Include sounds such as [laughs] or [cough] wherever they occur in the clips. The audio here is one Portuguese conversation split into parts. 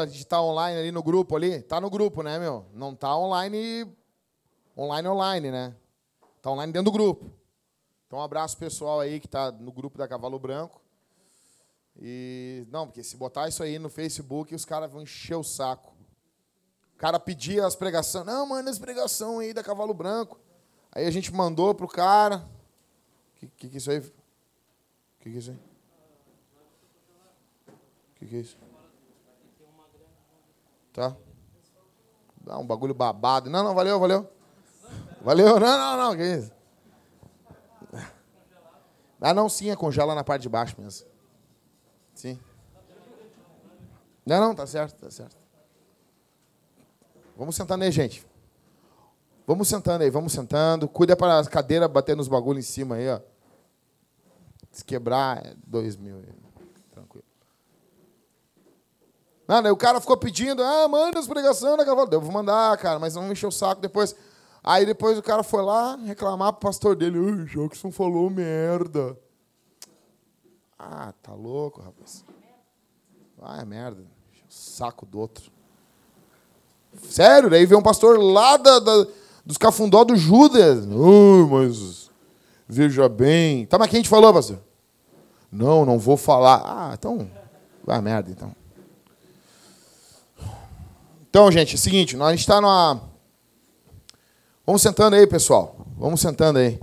já de estar online ali no grupo ali? Tá no grupo, né, meu? Não tá online, online, online, né? Tá online dentro do grupo. Então, um abraço pessoal aí que tá no grupo da Cavalo Branco. E não, porque se botar isso aí no Facebook, os caras vão encher o saco. O cara pedia as pregações. Não, manda as pregações aí da Cavalo Branco. Aí a gente mandou pro cara. Que, que, que é isso aí? Que, que é isso aí? Que, que é isso? Tá? Dá um bagulho babado. Não, não, valeu, valeu. Valeu, não, não, não, que isso? Ah, não, sim, é congela na parte de baixo mesmo. Sim. Não, não, tá certo, tá certo. Vamos sentando aí, gente. Vamos sentando aí, vamos sentando. Cuida para a cadeira bater nos bagulhos em cima aí, ó. Se quebrar, é dois mil. Tranquilo. Não, o cara ficou pedindo, ah, manda as pregações da cavalo. Eu vou mandar, cara, mas não encher o saco depois. Aí depois o cara foi lá reclamar pro pastor dele, o Jackson falou merda. Ah, tá louco, rapaz. Ah, é merda. Saco do outro. Sério, daí vem um pastor lá da, da dos cafundó do Judas. Oh, mas veja bem. Tá, mas quem te falou, pastor? Não, não vou falar. Ah, então. Vai merda, então. Então, gente, é o seguinte, nós, está numa. Vamos sentando aí, pessoal. Vamos sentando aí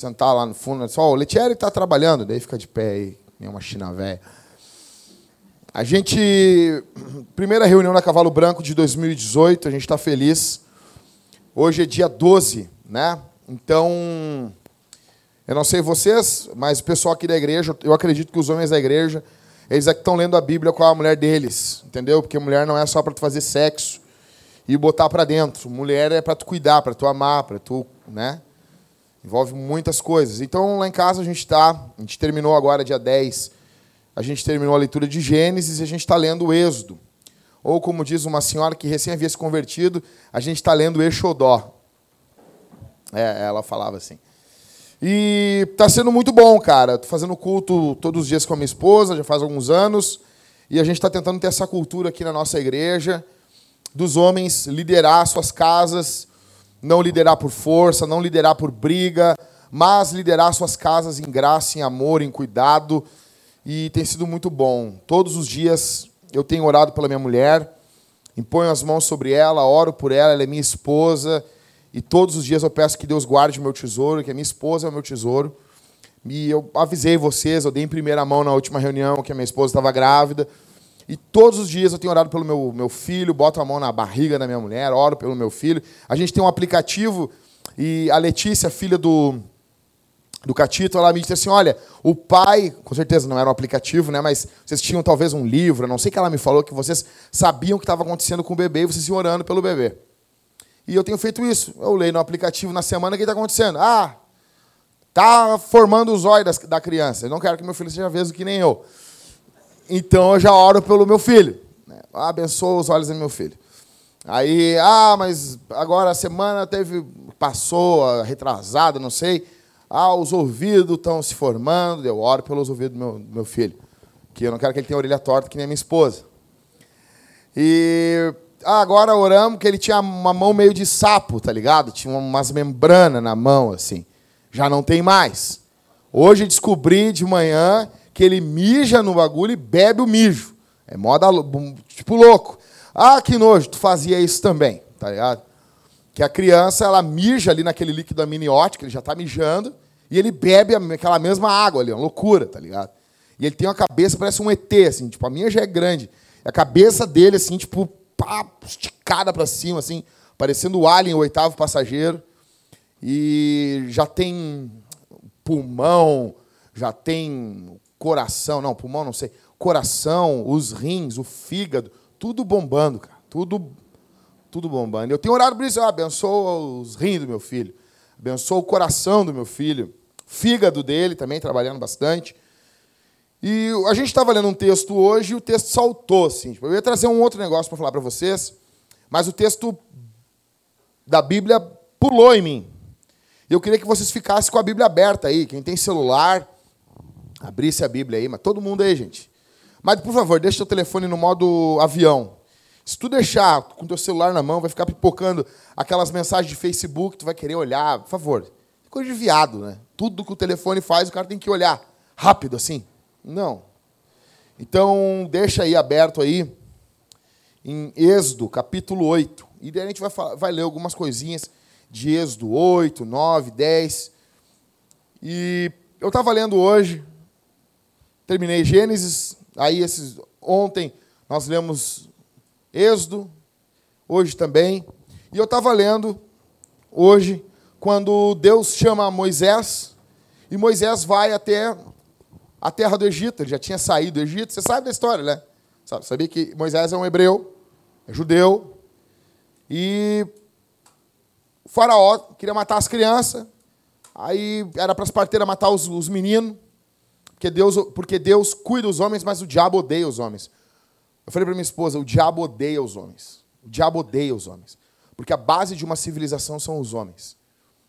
sentar lá no fundo. Só o Letieri está trabalhando, daí fica de pé aí, nem uma china velha. A gente. Primeira reunião na Cavalo Branco de 2018, a gente está feliz. Hoje é dia 12, né? Então. Eu não sei vocês, mas o pessoal aqui da igreja, eu acredito que os homens da igreja, eles é que estão lendo a Bíblia com a mulher deles, entendeu? Porque mulher não é só para tu fazer sexo e botar para dentro. Mulher é para tu cuidar, para tu amar, para tu, né? Envolve muitas coisas. Então, lá em casa a gente está, a gente terminou agora, dia 10, a gente terminou a leitura de Gênesis e a gente está lendo o Êxodo. Ou, como diz uma senhora que recém havia se convertido, a gente está lendo Exodó. É, ela falava assim. E está sendo muito bom, cara. Estou fazendo culto todos os dias com a minha esposa, já faz alguns anos. E a gente está tentando ter essa cultura aqui na nossa igreja, dos homens liderar suas casas não liderar por força, não liderar por briga, mas liderar suas casas em graça, em amor, em cuidado. E tem sido muito bom. Todos os dias eu tenho orado pela minha mulher, imponho as mãos sobre ela, oro por ela, ela é minha esposa. E todos os dias eu peço que Deus guarde o meu tesouro, que a minha esposa é o meu tesouro. E eu avisei vocês, eu dei em primeira mão na última reunião que a minha esposa estava grávida. E todos os dias eu tenho orado pelo meu, meu filho, boto a mão na barriga da minha mulher, oro pelo meu filho. A gente tem um aplicativo e a Letícia, filha do, do Catito, ela me disse assim: olha, o pai, com certeza não era um aplicativo, né? Mas vocês tinham talvez um livro, não sei que ela me falou, que vocês sabiam o que estava acontecendo com o bebê e vocês iam orando pelo bebê. E eu tenho feito isso. Eu leio no aplicativo na semana o que está acontecendo. Ah, tá formando os olhos da criança. Eu não quero que meu filho seja veso que nem eu. Então eu já oro pelo meu filho. Né? Abençoa os olhos do meu filho. Aí, ah, mas agora a semana teve. Passou, retrasada, não sei. Ah, os ouvidos estão se formando. Eu oro pelos ouvidos do meu, do meu filho. Que eu não quero que ele tenha orelha torta que nem a minha esposa. E ah, agora oramos que ele tinha uma mão meio de sapo, tá ligado? Tinha umas membranas na mão, assim. Já não tem mais. Hoje descobri de manhã que ele mija no bagulho e bebe o mijo. É moda, tipo, louco. Ah, que nojo, tu fazia isso também, tá ligado? Que a criança, ela mija ali naquele líquido amniótico, ele já tá mijando, e ele bebe aquela mesma água ali, uma loucura, tá ligado? E ele tem uma cabeça, parece um ET, assim, tipo, a minha já é grande. A cabeça dele, assim, tipo, pá, esticada para cima, assim, parecendo o Alien, o oitavo passageiro. E já tem pulmão, já tem coração, não, pulmão não sei, coração, os rins, o fígado, tudo bombando, cara, tudo, tudo bombando. Eu tenho orado por isso, eu abençoo os rins do meu filho, abençoo o coração do meu filho, fígado dele também, trabalhando bastante. E a gente estava lendo um texto hoje e o texto saltou, assim. Tipo, eu ia trazer um outro negócio para falar para vocês, mas o texto da Bíblia pulou em mim. Eu queria que vocês ficassem com a Bíblia aberta aí. Quem tem celular, Abrisse a Bíblia aí, mas todo mundo aí, gente. Mas, por favor, deixa o telefone no modo avião. Se tu deixar com teu celular na mão, vai ficar pipocando aquelas mensagens de Facebook, tu vai querer olhar. Por favor. Coisa de viado, né? Tudo que o telefone faz, o cara tem que olhar rápido assim. Não. Então, deixa aí aberto aí em Êxodo, capítulo 8. E daí a gente vai, vai ler algumas coisinhas de Êxodo 8, 9, 10. E eu estava lendo hoje, terminei Gênesis, aí esses, ontem nós lemos Êxodo, hoje também. E eu estava lendo hoje, quando Deus chama Moisés, e Moisés vai até a terra do Egito, ele já tinha saído do Egito, você sabe da história, né? Sabia que Moisés é um hebreu, é judeu, e o faraó queria matar as crianças, aí era para as parteiras matar os, os meninos, porque Deus, porque Deus cuida dos homens, mas o diabo odeia os homens. Eu falei para minha esposa, o diabo odeia os homens. O diabo odeia os homens. Porque a base de uma civilização são os homens.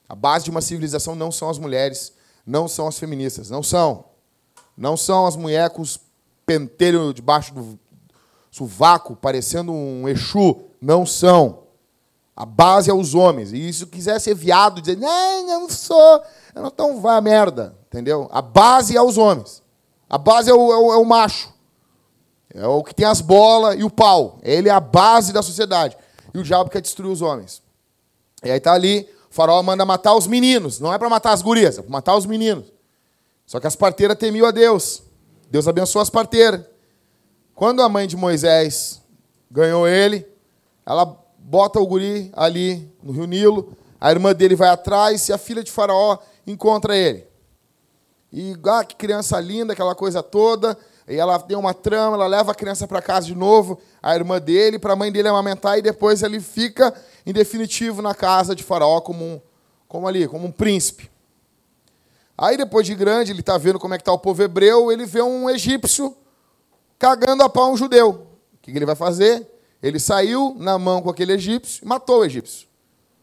A base de uma civilização não são as mulheres, não são as feministas, não são. Não são as mulheres com os penteiros debaixo do sovaco, parecendo um Exu. Não são. A base é os homens. E se quiser ser viado, dizer, não, não sou, então vai a merda. Entendeu? A base é os homens. A base é o, é o, é o macho. É o que tem as bolas e o pau. Ele é a base da sociedade. E o diabo quer destruir os homens. E aí tá ali, o faraó manda matar os meninos. Não é para matar as gurias, é para matar os meninos. Só que as parteiras temiam a Deus. Deus abençoou as parteiras. Quando a mãe de Moisés ganhou ele, ela bota o guri ali no rio Nilo, a irmã dele vai atrás e a filha de Faraó encontra ele. E ah, que criança linda, aquela coisa toda. E ela tem uma trama, ela leva a criança para casa de novo, a irmã dele, para a mãe dele amamentar, e depois ele fica, em definitivo, na casa de Faraó como um, como ali, como um príncipe. Aí, depois de grande, ele está vendo como é que está o povo hebreu, ele vê um egípcio cagando a pau um judeu. O que ele vai fazer? Ele saiu na mão com aquele egípcio e matou o egípcio.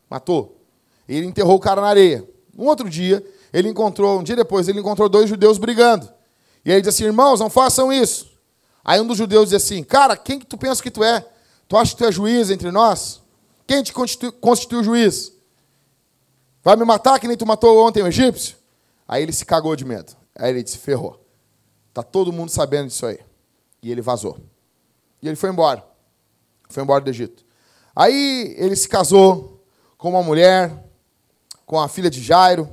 Matou. Ele enterrou o cara na areia. Um outro dia, ele encontrou, um dia depois, ele encontrou dois judeus brigando. E ele diz assim: irmãos, não façam isso. Aí um dos judeus diz assim: cara, quem que tu pensa que tu é? Tu acha que tu é juiz entre nós? Quem te constitui, constitui o juiz? Vai me matar que nem tu matou ontem o egípcio? Aí ele se cagou de medo. Aí ele disse: ferrou. Tá todo mundo sabendo disso aí. E ele vazou. E ele foi embora. Foi embora do Egito. Aí ele se casou com uma mulher, com a filha de Jairo.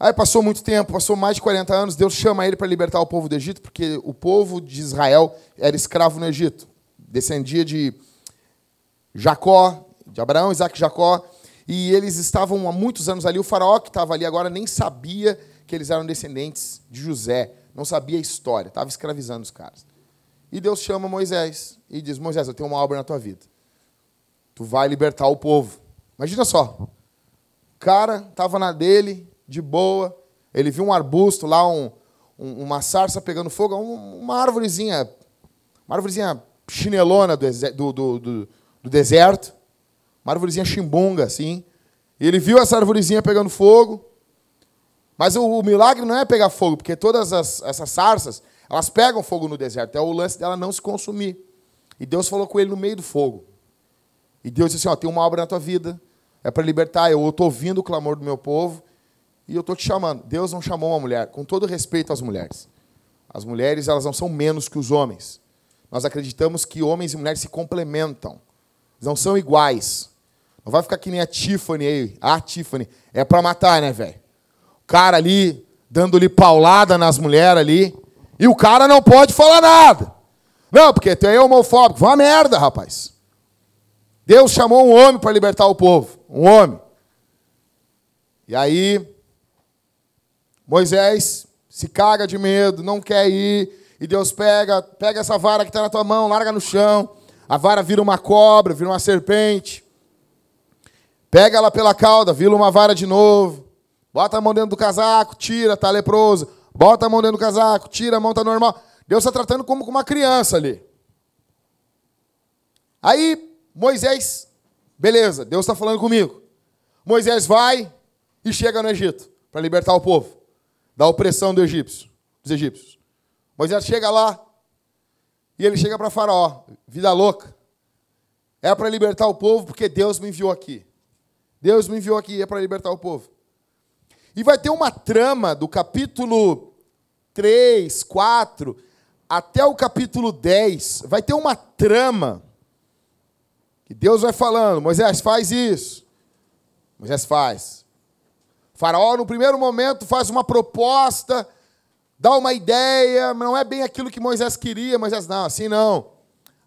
Aí passou muito tempo, passou mais de 40 anos, Deus chama ele para libertar o povo do Egito, porque o povo de Israel era escravo no Egito. Descendia de Jacó, de Abraão, Isaac e Jacó, e eles estavam há muitos anos ali. O faraó que estava ali agora nem sabia que eles eram descendentes de José, não sabia a história, estava escravizando os caras. E Deus chama Moisés e diz: Moisés, eu tenho uma obra na tua vida. Tu vai libertar o povo. Imagina só. O cara estava na dele, de boa. Ele viu um arbusto lá, um, um, uma sarça pegando fogo, um, uma árvorezinha, uma árvorezinha chinelona do, do, do, do, deserto, uma árvorezinha chimbunga, assim. E ele viu essa árvorezinha pegando fogo. Mas o, o milagre não é pegar fogo, porque todas as, essas sarças, elas pegam fogo no deserto. É o lance dela não se consumir. E Deus falou com ele no meio do fogo. E Deus disse assim: ó, tem uma obra na tua vida, é para libertar. Eu estou ouvindo o clamor do meu povo e eu estou te chamando. Deus não chamou uma mulher, com todo respeito às mulheres. As mulheres elas não são menos que os homens. Nós acreditamos que homens e mulheres se complementam. Não são iguais. Não vai ficar que nem a Tiffany aí. A Tiffany. É para matar, né, velho? O cara ali, dando-lhe paulada nas mulheres ali. E o cara não pode falar nada. Não, porque tu é homofóbico. Vá merda, rapaz. Deus chamou um homem para libertar o povo. Um homem. E aí, Moisés se caga de medo, não quer ir, e Deus pega, pega essa vara que está na tua mão, larga no chão, a vara vira uma cobra, vira uma serpente, pega ela pela cauda, vira uma vara de novo, bota a mão dentro do casaco, tira, tá leproso, bota a mão dentro do casaco, tira, a mão tá normal. Deus está tratando como com uma criança ali. Aí, Moisés, beleza, Deus está falando comigo. Moisés vai e chega no Egito para libertar o povo da opressão do egípcio, dos egípcios. Moisés chega lá e ele chega para Faraó, vida louca. É para libertar o povo porque Deus me enviou aqui. Deus me enviou aqui é para libertar o povo. E vai ter uma trama do capítulo 3, 4 até o capítulo 10. Vai ter uma trama que Deus vai falando: Moisés, faz isso. Moisés faz. faraó, no primeiro momento, faz uma proposta, dá uma ideia, não é bem aquilo que Moisés queria. Moisés, não, assim não.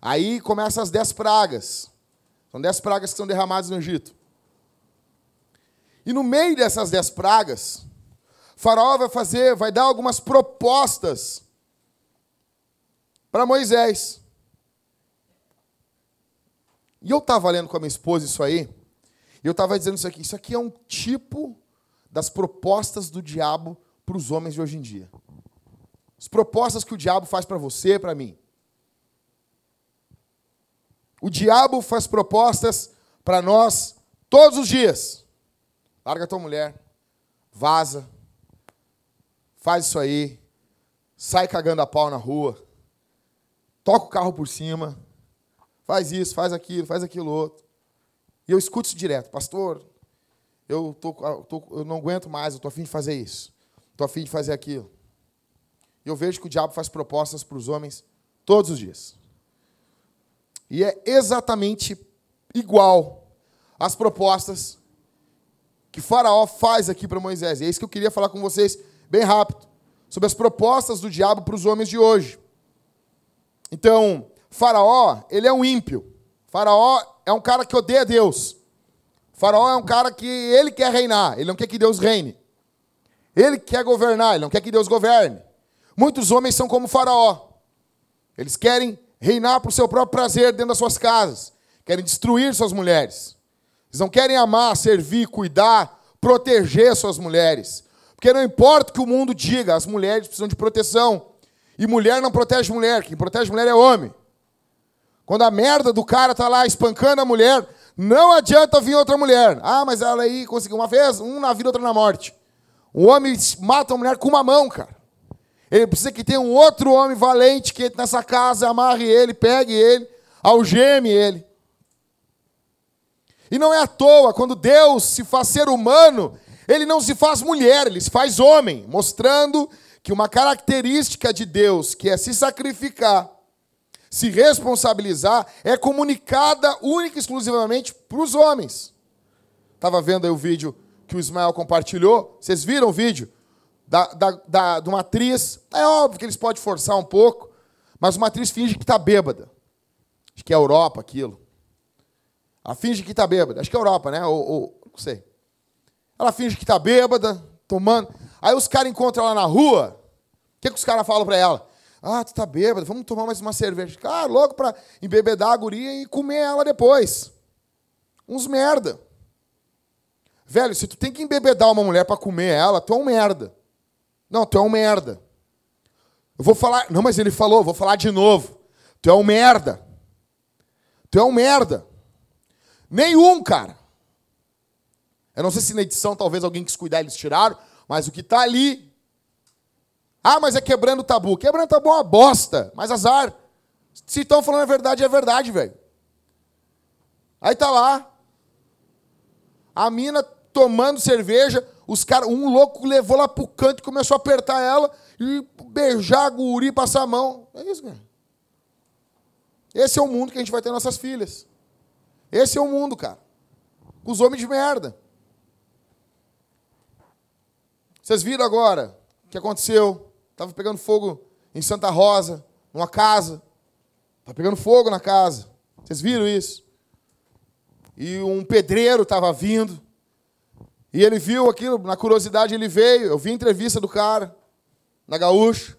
Aí começam as dez pragas. São dez pragas que são derramadas no Egito. E no meio dessas dez pragas, Faraó vai fazer, vai dar algumas propostas para Moisés. E eu estava lendo com a minha esposa isso aí, e eu estava dizendo isso aqui. Isso aqui é um tipo das propostas do diabo para os homens de hoje em dia. As propostas que o diabo faz para você, para mim. O diabo faz propostas para nós todos os dias. Larga tua mulher, vaza, faz isso aí, sai cagando a pau na rua, toca o carro por cima, faz isso, faz aquilo, faz aquilo outro. E eu escuto isso direto, pastor, eu, tô, tô, eu não aguento mais, eu estou afim de fazer isso, estou afim de fazer aquilo. E eu vejo que o diabo faz propostas para os homens todos os dias. E é exatamente igual às propostas que Faraó faz aqui para Moisés. E é isso que eu queria falar com vocês bem rápido, sobre as propostas do diabo para os homens de hoje. Então, Faraó, ele é um ímpio. Faraó é um cara que odeia Deus. Faraó é um cara que ele quer reinar, ele não quer que Deus reine. Ele quer governar, ele não quer que Deus governe. Muitos homens são como Faraó. Eles querem reinar por seu próprio prazer dentro das suas casas, querem destruir suas mulheres. Eles não querem amar, servir, cuidar, proteger suas mulheres. Porque não importa o que o mundo diga, as mulheres precisam de proteção. E mulher não protege mulher, quem protege mulher é homem. Quando a merda do cara está lá espancando a mulher, não adianta vir outra mulher. Ah, mas ela aí conseguiu uma vez, um na vida, outra na morte. O homem mata a mulher com uma mão, cara. Ele precisa que tenha um outro homem valente que entre nessa casa, amarre ele, pegue ele, algeme ele. E não é à toa, quando Deus se faz ser humano, ele não se faz mulher, ele se faz homem, mostrando que uma característica de Deus, que é se sacrificar, se responsabilizar, é comunicada única e exclusivamente para os homens. Estava vendo aí o vídeo que o Ismael compartilhou, vocês viram o vídeo? Da, da, da, de uma atriz, é óbvio que eles podem forçar um pouco, mas uma atriz finge que está bêbada. Acho que é Europa aquilo. Ela finge que está bêbada. Acho que é Europa, né? Ou, ou, não sei. Ela finge que está bêbada, tomando. Aí os caras encontram ela na rua. O que, que os caras falam para ela? Ah, tu tá bêbada, vamos tomar mais uma cerveja. Cara, logo para embebedar a guria e comer ela depois. Uns merda. Velho, se tu tem que embebedar uma mulher para comer ela, tu é um merda. Não, tu é um merda. Eu vou falar. Não, mas ele falou, vou falar de novo. Tu é um merda. Tu é um merda. Nenhum, cara. Eu não sei se na edição talvez alguém quis cuidar eles tiraram, mas o que está ali. Ah, mas é quebrando tabu. Quebrando tabu é uma bosta, mas azar. Se estão falando a verdade, é verdade, velho. Aí tá lá. A mina tomando cerveja, os cara, um louco levou lá pro canto e começou a apertar ela e beijar a guri, passar a mão. É isso, cara. Esse é o mundo que a gente vai ter nossas filhas. Esse é o mundo, cara. Os homens de merda. Vocês viram agora o que aconteceu? Estava pegando fogo em Santa Rosa, numa casa. Tá pegando fogo na casa. Vocês viram isso? E um pedreiro estava vindo. E ele viu aquilo, na curiosidade ele veio. Eu vi a entrevista do cara, na gaúcha.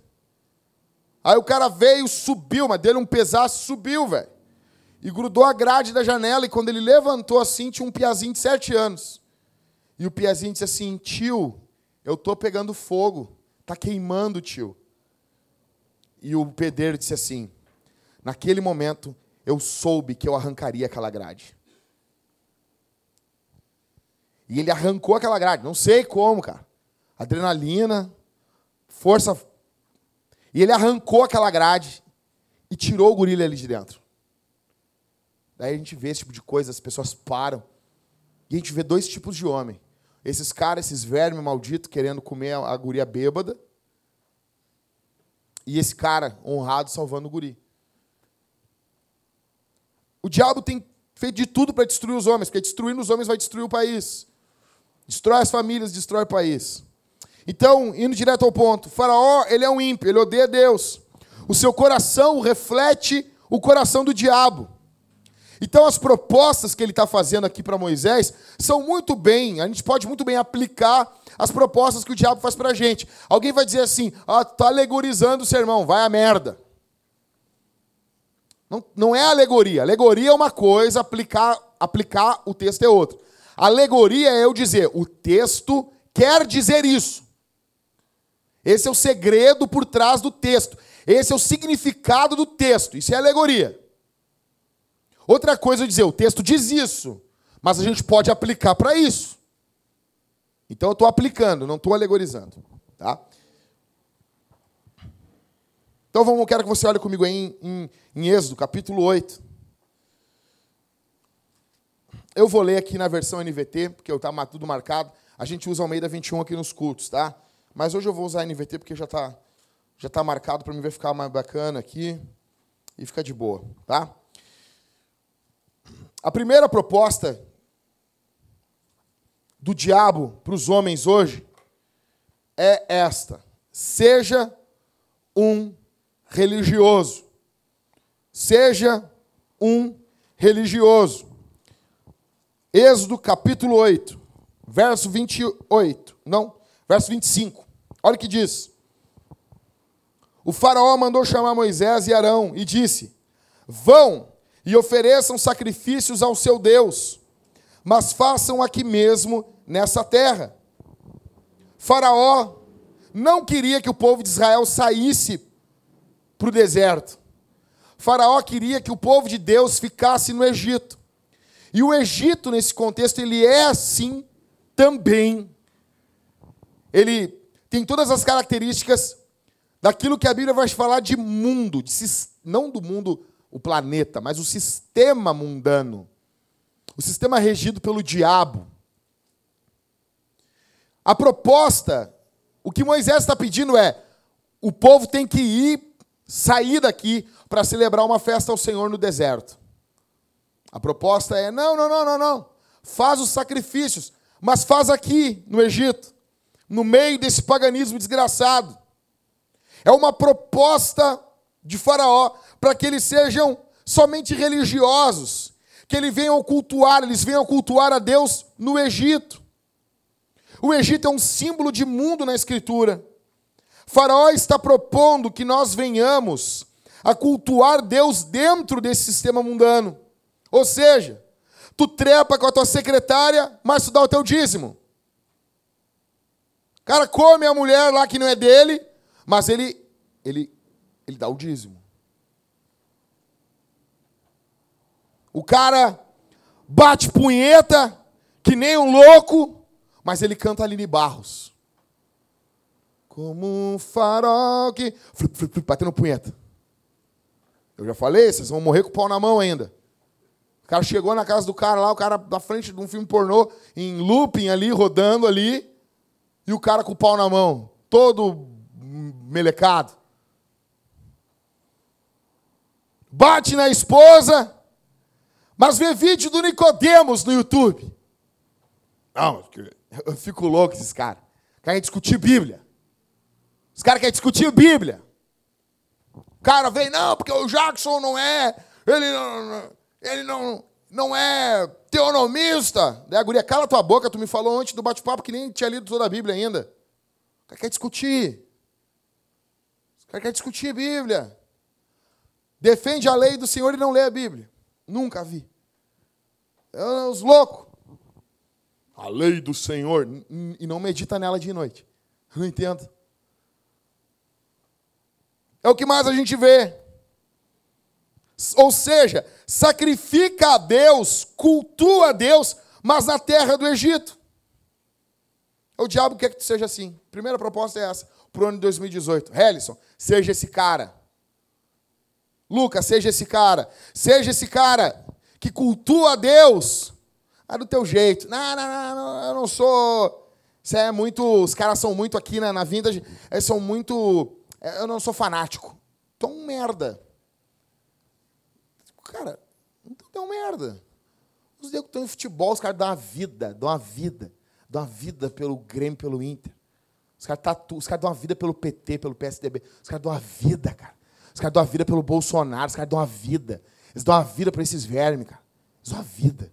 Aí o cara veio, subiu, mas dele um pesaço, subiu, velho e grudou a grade da janela. E quando ele levantou assim, tinha um piazinho de sete anos. E o piazinho disse assim: Tio, eu tô pegando fogo, tá queimando, tio. E o pedreiro disse assim: Naquele momento, eu soube que eu arrancaria aquela grade. E ele arrancou aquela grade, não sei como, cara. Adrenalina, força. E ele arrancou aquela grade e tirou o gorila ali de dentro. Daí a gente vê esse tipo de coisa, as pessoas param. E a gente vê dois tipos de homem. Esses caras, esses vermes malditos, querendo comer a guria bêbada. E esse cara honrado salvando o guri. O diabo tem feito de tudo para destruir os homens, porque destruindo os homens vai destruir o país. Destrói as famílias, destrói o país. Então, indo direto ao ponto, Faraó, ele é um ímpio, ele odeia Deus. O seu coração reflete o coração do diabo. Então, as propostas que ele está fazendo aqui para Moisés são muito bem, a gente pode muito bem aplicar as propostas que o diabo faz para a gente. Alguém vai dizer assim: ah, está alegorizando o sermão, vai a merda. Não, não é alegoria. Alegoria é uma coisa, aplicar, aplicar o texto é outra. Alegoria é eu dizer, o texto quer dizer isso. Esse é o segredo por trás do texto. Esse é o significado do texto. Isso é alegoria. Outra coisa é dizer, o texto diz isso, mas a gente pode aplicar para isso. Então eu estou aplicando, não estou alegorizando. Tá? Então vamos, quero que você olhe comigo aí em, em, em Êxodo, capítulo 8. Eu vou ler aqui na versão NVT, porque está tudo marcado. A gente usa Almeida 21 aqui nos cultos, tá? Mas hoje eu vou usar NVT porque já está já tá marcado para mim ver ficar mais bacana aqui e fica de boa, tá? A primeira proposta do diabo para os homens hoje é esta: seja um religioso. Seja um religioso. Êxodo capítulo 8, verso 28. Não, verso 25. Olha o que diz. O faraó mandou chamar Moisés e Arão e disse: Vão e ofereçam sacrifícios ao seu Deus, mas façam aqui mesmo nessa terra. Faraó não queria que o povo de Israel saísse para o deserto. Faraó queria que o povo de Deus ficasse no Egito. E o Egito, nesse contexto, ele é assim também. Ele tem todas as características daquilo que a Bíblia vai falar de mundo, de, não do mundo, o planeta, mas o sistema mundano. O sistema regido pelo diabo. A proposta, o que Moisés está pedindo é: o povo tem que ir, sair daqui para celebrar uma festa ao Senhor no deserto. A proposta é: não, não, não, não, não. Faz os sacrifícios, mas faz aqui no Egito no meio desse paganismo desgraçado. É uma proposta de Faraó para que eles sejam somente religiosos, que eles venham cultuar, eles venham cultuar a Deus no Egito. O Egito é um símbolo de mundo na Escritura. Faraó está propondo que nós venhamos a cultuar Deus dentro desse sistema mundano. Ou seja, tu trepa com a tua secretária, mas tu dá o teu dízimo cara come a mulher lá que não é dele, mas ele, ele, ele dá o dízimo. O cara bate punheta que nem um louco, mas ele canta Aline Barros. Como um farol que. Flup, flup, flup, batendo punheta. Eu já falei, vocês vão morrer com o pau na mão ainda. O cara chegou na casa do cara lá, o cara na frente de um filme pornô, em looping ali, rodando ali e o cara com o pau na mão, todo melecado. Bate na esposa, mas vê vídeo do Nicodemos no YouTube. Não, eu fico louco esses caras. Querem discutir Bíblia. Os caras querem discutir Bíblia. O cara vem, não, porque o Jackson não é. Ele não, ele não, não é teonomista. Daí a guria, cala tua boca, tu me falou antes do bate-papo que nem tinha lido toda a Bíblia ainda. O cara quer discutir. O cara quer discutir Bíblia. Defende a lei do Senhor e não lê a Bíblia. Nunca vi. É os loucos. A lei do Senhor. E não medita nela de noite. Não entendo. É o que mais a gente vê. Ou seja, sacrifica a Deus, cultua a Deus, mas na terra do Egito. O diabo quer que tu seja assim. Primeira proposta é essa. pro ano de 2018. Helison, seja esse cara. Lucas, seja esse cara. Seja esse cara que cultua a Deus. Ah, do teu jeito. Não, não, não, não eu não sou. Isso é muito. Os caras são muito aqui na, na vintage. Eles são muito. É, eu não sou fanático. É um merda. Cara, então um merda. Os negros estão em futebol, os caras dão uma vida, dão uma vida. Dão uma vida pelo Grêmio, pelo Inter. Os caras os caras dão uma vida pelo PT, pelo PSDB. Os caras dão uma vida, cara. Os caras dão uma vida pelo Bolsonaro, os caras dão uma vida. Eles dão uma vida para esses vermes, cara. Eles dão uma vida.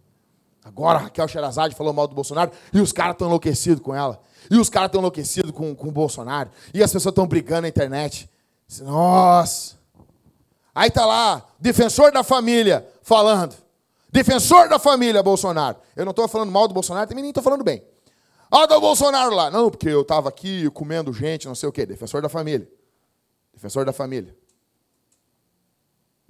Agora a Raquel Sherazade falou mal do Bolsonaro e os caras estão enlouquecidos com ela. E os caras estão enlouquecidos com, com o Bolsonaro. E as pessoas estão brigando na internet. Nossa. Aí tá lá, defensor da família, falando. Defensor da família, Bolsonaro. Eu não estou falando mal do Bolsonaro, também nem estou falando bem. Olha o Bolsonaro lá. Não, porque eu estava aqui comendo gente, não sei o quê. Defensor da família. Defensor da família.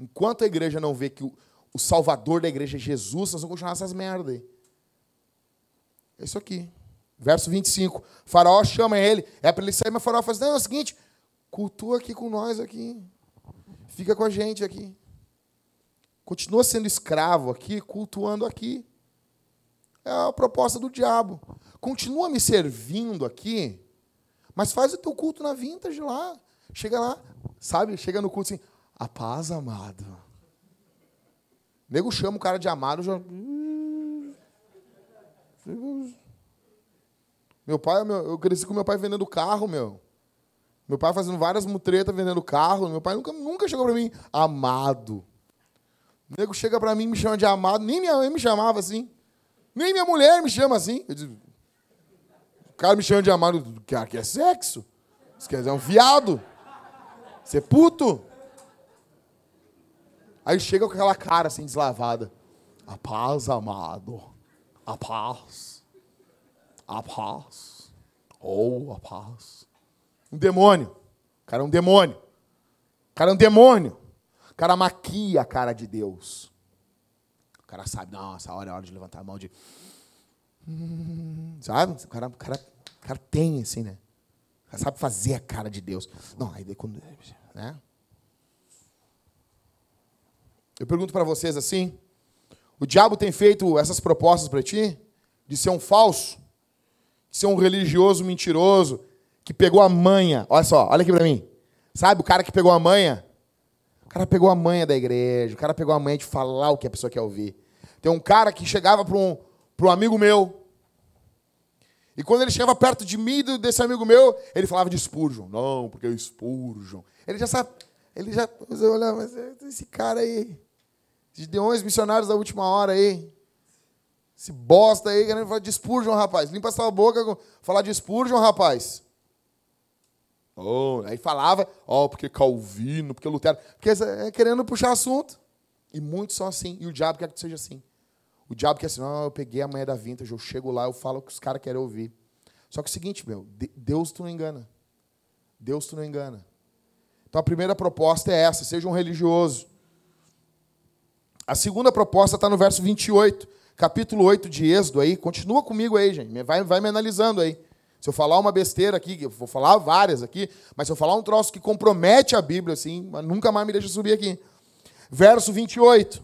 Enquanto a igreja não vê que o, o salvador da igreja é Jesus, nós vamos continuar essas merdas aí. É isso aqui. Verso 25. faraó chama ele. É para ele sair, mas o faraó fala assim, não, é o seguinte, cultua aqui com nós aqui. Fica com a gente aqui. Continua sendo escravo aqui, cultuando aqui. É a proposta do diabo continua me servindo aqui, mas faz o teu culto na vintage lá. Chega lá, sabe? Chega no culto assim, a paz, amado. O nego chama o cara de amado, já... Meu pai, eu cresci com meu pai vendendo carro, meu. Meu pai fazendo várias mutretas vendendo carro. Meu pai nunca, nunca chegou para mim, amado. O nego chega para mim e me chama de amado. Nem minha mãe me chamava assim. Nem minha mulher me chama assim. Eu digo, o cara me chama de amado, que que é sexo. Você quer dizer, é um viado. Você é puto. Aí chega com aquela cara assim, deslavada. A paz, amado. A paz. A paz. Oh, a paz. Um demônio. O cara é um demônio. O cara é um demônio. O cara maquia a cara de Deus. O cara sabe, não, essa hora é hora de levantar a mão de. Sabe? O cara, o, cara, o cara tem, assim, né? O cara sabe fazer a cara de Deus. Não, aí quando. Né? Eu pergunto para vocês assim: o diabo tem feito essas propostas para ti? De ser um falso? De ser um religioso mentiroso? Que pegou a manha. Olha só, olha aqui para mim. Sabe o cara que pegou a manha? O cara pegou a manha da igreja. O cara pegou a manha de falar o que a pessoa quer ouvir. Tem um cara que chegava para um, um amigo meu. E quando ele chegava perto de mim, desse amigo meu, ele falava de Spurgeon. Não, porque é Spurgeon. Ele já sabe, ele já, olha, mas esse cara aí, Gideões missionários da última hora aí, esse bosta aí querendo falar de Spurgeon, rapaz. Limpa essa boca, falar de Spurgeon, rapaz. Oh, aí falava, ó, oh, porque Calvino, porque Lutero, porque é querendo puxar assunto. E muitos são assim, e o diabo quer que seja assim. O diabo quer assim, não, eu peguei a manhã da vintage, eu chego lá, eu falo o que os caras querem ouvir. Só que é o seguinte, meu, Deus tu não engana. Deus tu não engana. Então a primeira proposta é essa, seja um religioso. A segunda proposta está no verso 28, capítulo 8 de Êxodo aí. Continua comigo aí, gente. Vai, vai me analisando aí. Se eu falar uma besteira aqui, eu vou falar várias aqui, mas se eu falar um troço que compromete a Bíblia, assim, nunca mais me deixa subir aqui. Verso 28,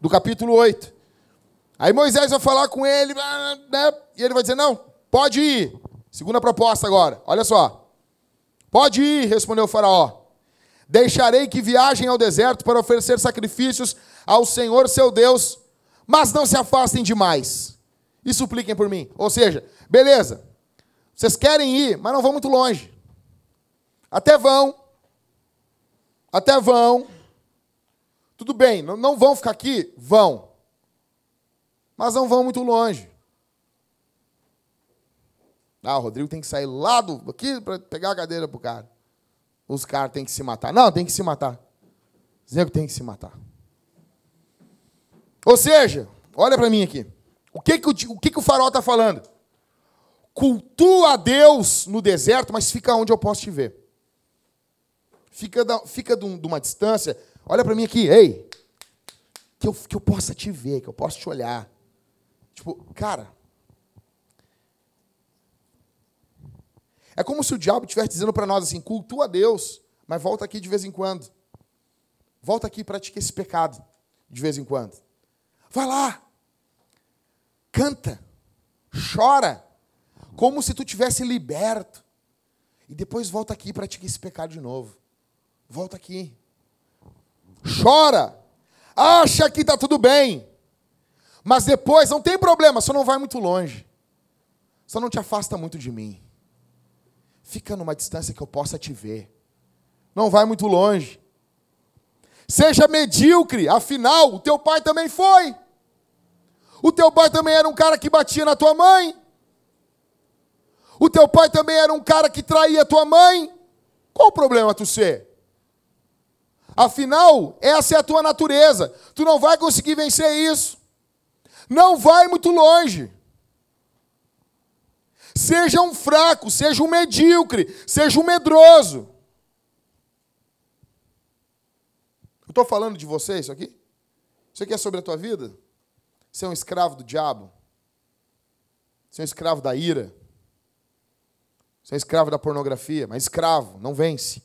do capítulo 8. Aí Moisés vai falar com ele, né? e ele vai dizer: Não, pode ir. Segunda proposta agora, olha só. Pode ir, respondeu o Faraó. Deixarei que viajem ao deserto para oferecer sacrifícios ao Senhor seu Deus, mas não se afastem demais. E supliquem por mim. Ou seja, beleza, vocês querem ir, mas não vão muito longe. Até vão. Até vão. Tudo bem, não vão ficar aqui? Vão mas não vão muito longe. Ah, o Rodrigo tem que sair lá do, aqui para pegar a cadeira para o cara. Os caras têm que se matar. Não, tem que se matar. Os têm que se matar. Ou seja, olha para mim aqui. O que, que, o, o, que, que o farol está falando? Cultua a Deus no deserto, mas fica onde eu posso te ver. Fica, da, fica de, uma distância. Olha para mim aqui, ei. Que eu, que eu possa te ver, que eu possa te olhar. Tipo, cara. É como se o diabo estivesse dizendo para nós assim: cultua Deus, mas volta aqui de vez em quando. Volta aqui e pratica esse pecado de vez em quando. Vai lá. Canta. Chora. Como se tu tivesse liberto. E depois volta aqui e pratica esse pecado de novo. Volta aqui. Chora. Acha que está tudo bem. Mas depois, não tem problema, só não vai muito longe. Só não te afasta muito de mim. Fica numa distância que eu possa te ver. Não vai muito longe. Seja medíocre, afinal, o teu pai também foi. O teu pai também era um cara que batia na tua mãe. O teu pai também era um cara que traía a tua mãe. Qual o problema tu ser? Afinal, essa é a tua natureza. Tu não vai conseguir vencer isso. Não vai muito longe. Seja um fraco, seja um medíocre, seja um medroso. Eu estou falando de você, isso aqui? Isso aqui é sobre a tua vida? Você é um escravo do diabo? Você é um escravo da ira? Você é um escravo da pornografia? Mas escravo, não vence.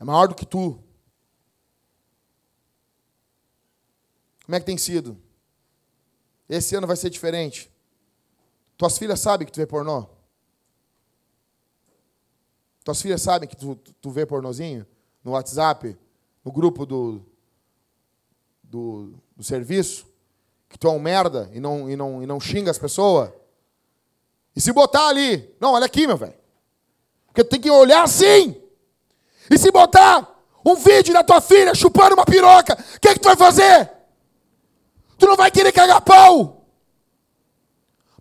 É maior do que tu. Como é que tem sido? Esse ano vai ser diferente. Tuas filhas sabem que tu vê pornô? Tuas filhas sabem que tu, tu vê pornozinho no WhatsApp, no grupo do, do, do serviço? Que tu é um merda e não, e, não, e não xinga as pessoas? E se botar ali, não, olha aqui, meu velho. Porque tu tem que olhar assim. E se botar um vídeo da tua filha chupando uma piroca, o que, que tu vai fazer? Tu não vai querer cagar pau.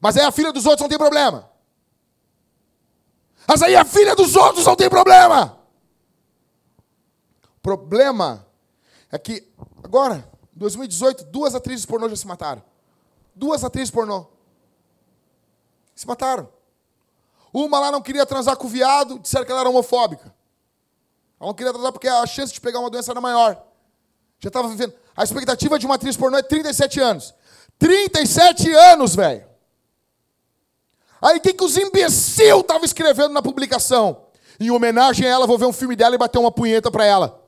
Mas aí a filha dos outros não tem problema. Mas aí a filha dos outros não tem problema. O problema é que, agora, em 2018, duas atrizes pornô já se mataram. Duas atrizes pornô. Se mataram. Uma lá não queria transar com o viado, disseram que ela era homofóbica. Ela não queria transar porque a chance de pegar uma doença era maior. Já estava vivendo. A expectativa de uma atriz pornô é 37 anos. 37 anos, velho. Aí o que, que os imbecil estavam escrevendo na publicação? Em homenagem a ela, vou ver um filme dela e bater uma punheta para ela.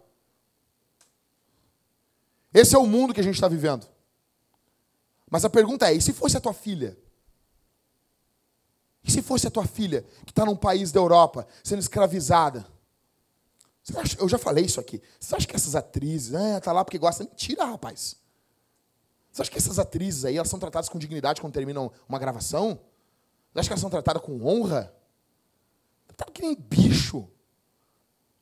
Esse é o mundo que a gente está vivendo. Mas a pergunta é: e se fosse a tua filha? E se fosse a tua filha que está num país da Europa, sendo escravizada? Acha, eu já falei isso aqui. Você acha que essas atrizes, ah, tá lá porque gosta? Mentira, rapaz. Você acha que essas atrizes aí, elas são tratadas com dignidade quando terminam uma gravação? Você acha que elas são tratadas com honra? Tratadas que nem bicho.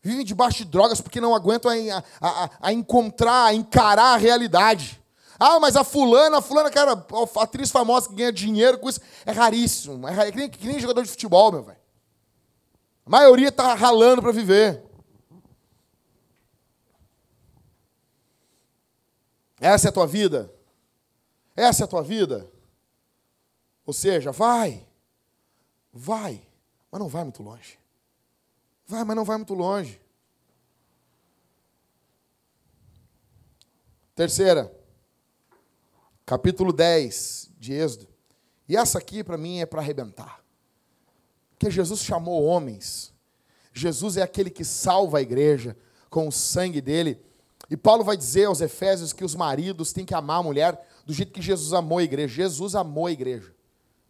Vivem debaixo de drogas porque não aguentam a, a, a, encontrar, a encarar a realidade. Ah, mas a fulana, a fulana, cara, a atriz famosa que ganha dinheiro com isso, é raríssimo. É, que, nem, que nem jogador de futebol, meu velho. A maioria tá ralando para viver. Essa é a tua vida? Essa é a tua vida? Ou seja, vai, vai, mas não vai muito longe. Vai, mas não vai muito longe. Terceira, capítulo 10 de Êxodo. E essa aqui para mim é para arrebentar. Porque Jesus chamou homens. Jesus é aquele que salva a igreja com o sangue dele e Paulo vai dizer aos Efésios que os maridos têm que amar a mulher do jeito que Jesus amou a igreja. Jesus amou a igreja.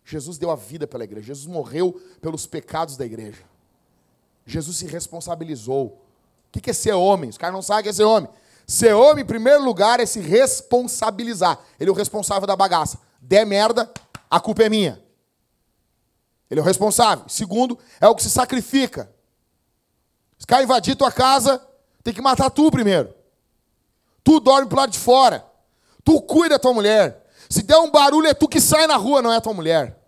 Jesus deu a vida pela igreja. Jesus morreu pelos pecados da igreja. Jesus se responsabilizou. O que é ser homem? Os caras não sabem o que é ser homem. Ser homem, em primeiro lugar, é se responsabilizar. Ele é o responsável da bagaça. Der merda, a culpa é minha. Ele é o responsável. Segundo, é o que se sacrifica. Se cara invadir tua casa, tem que matar tu primeiro. Tu dorme pro lado de fora. Tu cuida da tua mulher. Se der um barulho, é tu que sai na rua, não é tua mulher.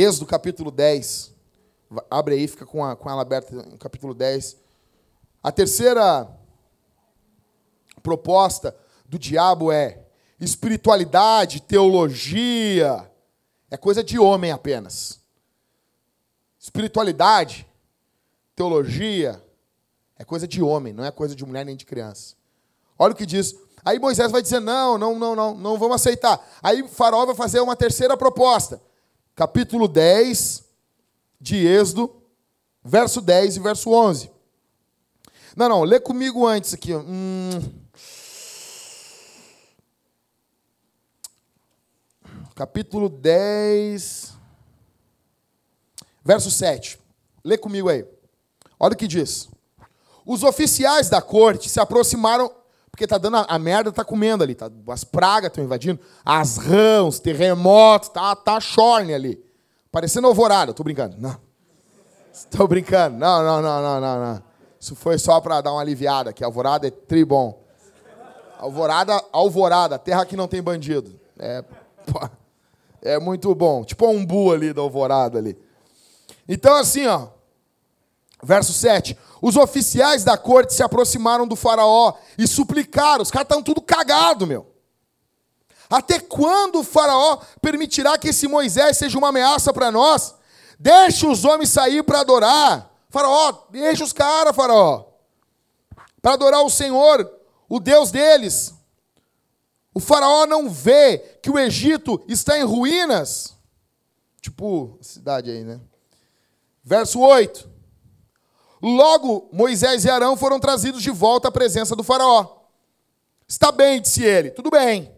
Êxodo capítulo 10. Abre aí, fica com, a, com ela aberta no capítulo 10. A terceira proposta do diabo é espiritualidade, teologia. É coisa de homem apenas. Espiritualidade, teologia, é coisa de homem, não é coisa de mulher nem de criança. Olha o que diz Aí Moisés vai dizer: não, não, não, não, não vamos aceitar. Aí Faraó vai fazer uma terceira proposta. Capítulo 10 de Êxodo, verso 10 e verso 11. Não, não, lê comigo antes aqui. Hum. Capítulo 10, verso 7. Lê comigo aí. Olha o que diz. Os oficiais da corte se aproximaram, porque tá dando a, a merda, tá comendo ali, tá, as pragas estão invadindo, as rãs, os terremotos, tá, tá chorne ali. Parecendo alvorada, tô brincando. Não. [laughs] Tô brincando. Não, não, não, não, não, não. Isso foi só para dar uma aliviada, que alvorada é tribom. Alvorada, alvorada, terra que não tem bandido. É. [laughs] É muito bom. Tipo um umbu ali da alvorada ali. Então, assim, ó. Verso 7. Os oficiais da corte se aproximaram do faraó e suplicaram. Os caras estão tudo cagado, meu. Até quando o faraó permitirá que esse Moisés seja uma ameaça para nós? Deixe os homens sair para adorar. Faraó, deixa os caras, faraó. Para adorar o Senhor, o Deus deles. O faraó não vê que o Egito está em ruínas. Tipo, cidade aí, né? Verso 8. Logo, Moisés e Arão foram trazidos de volta à presença do faraó. Está bem, disse ele. Tudo bem.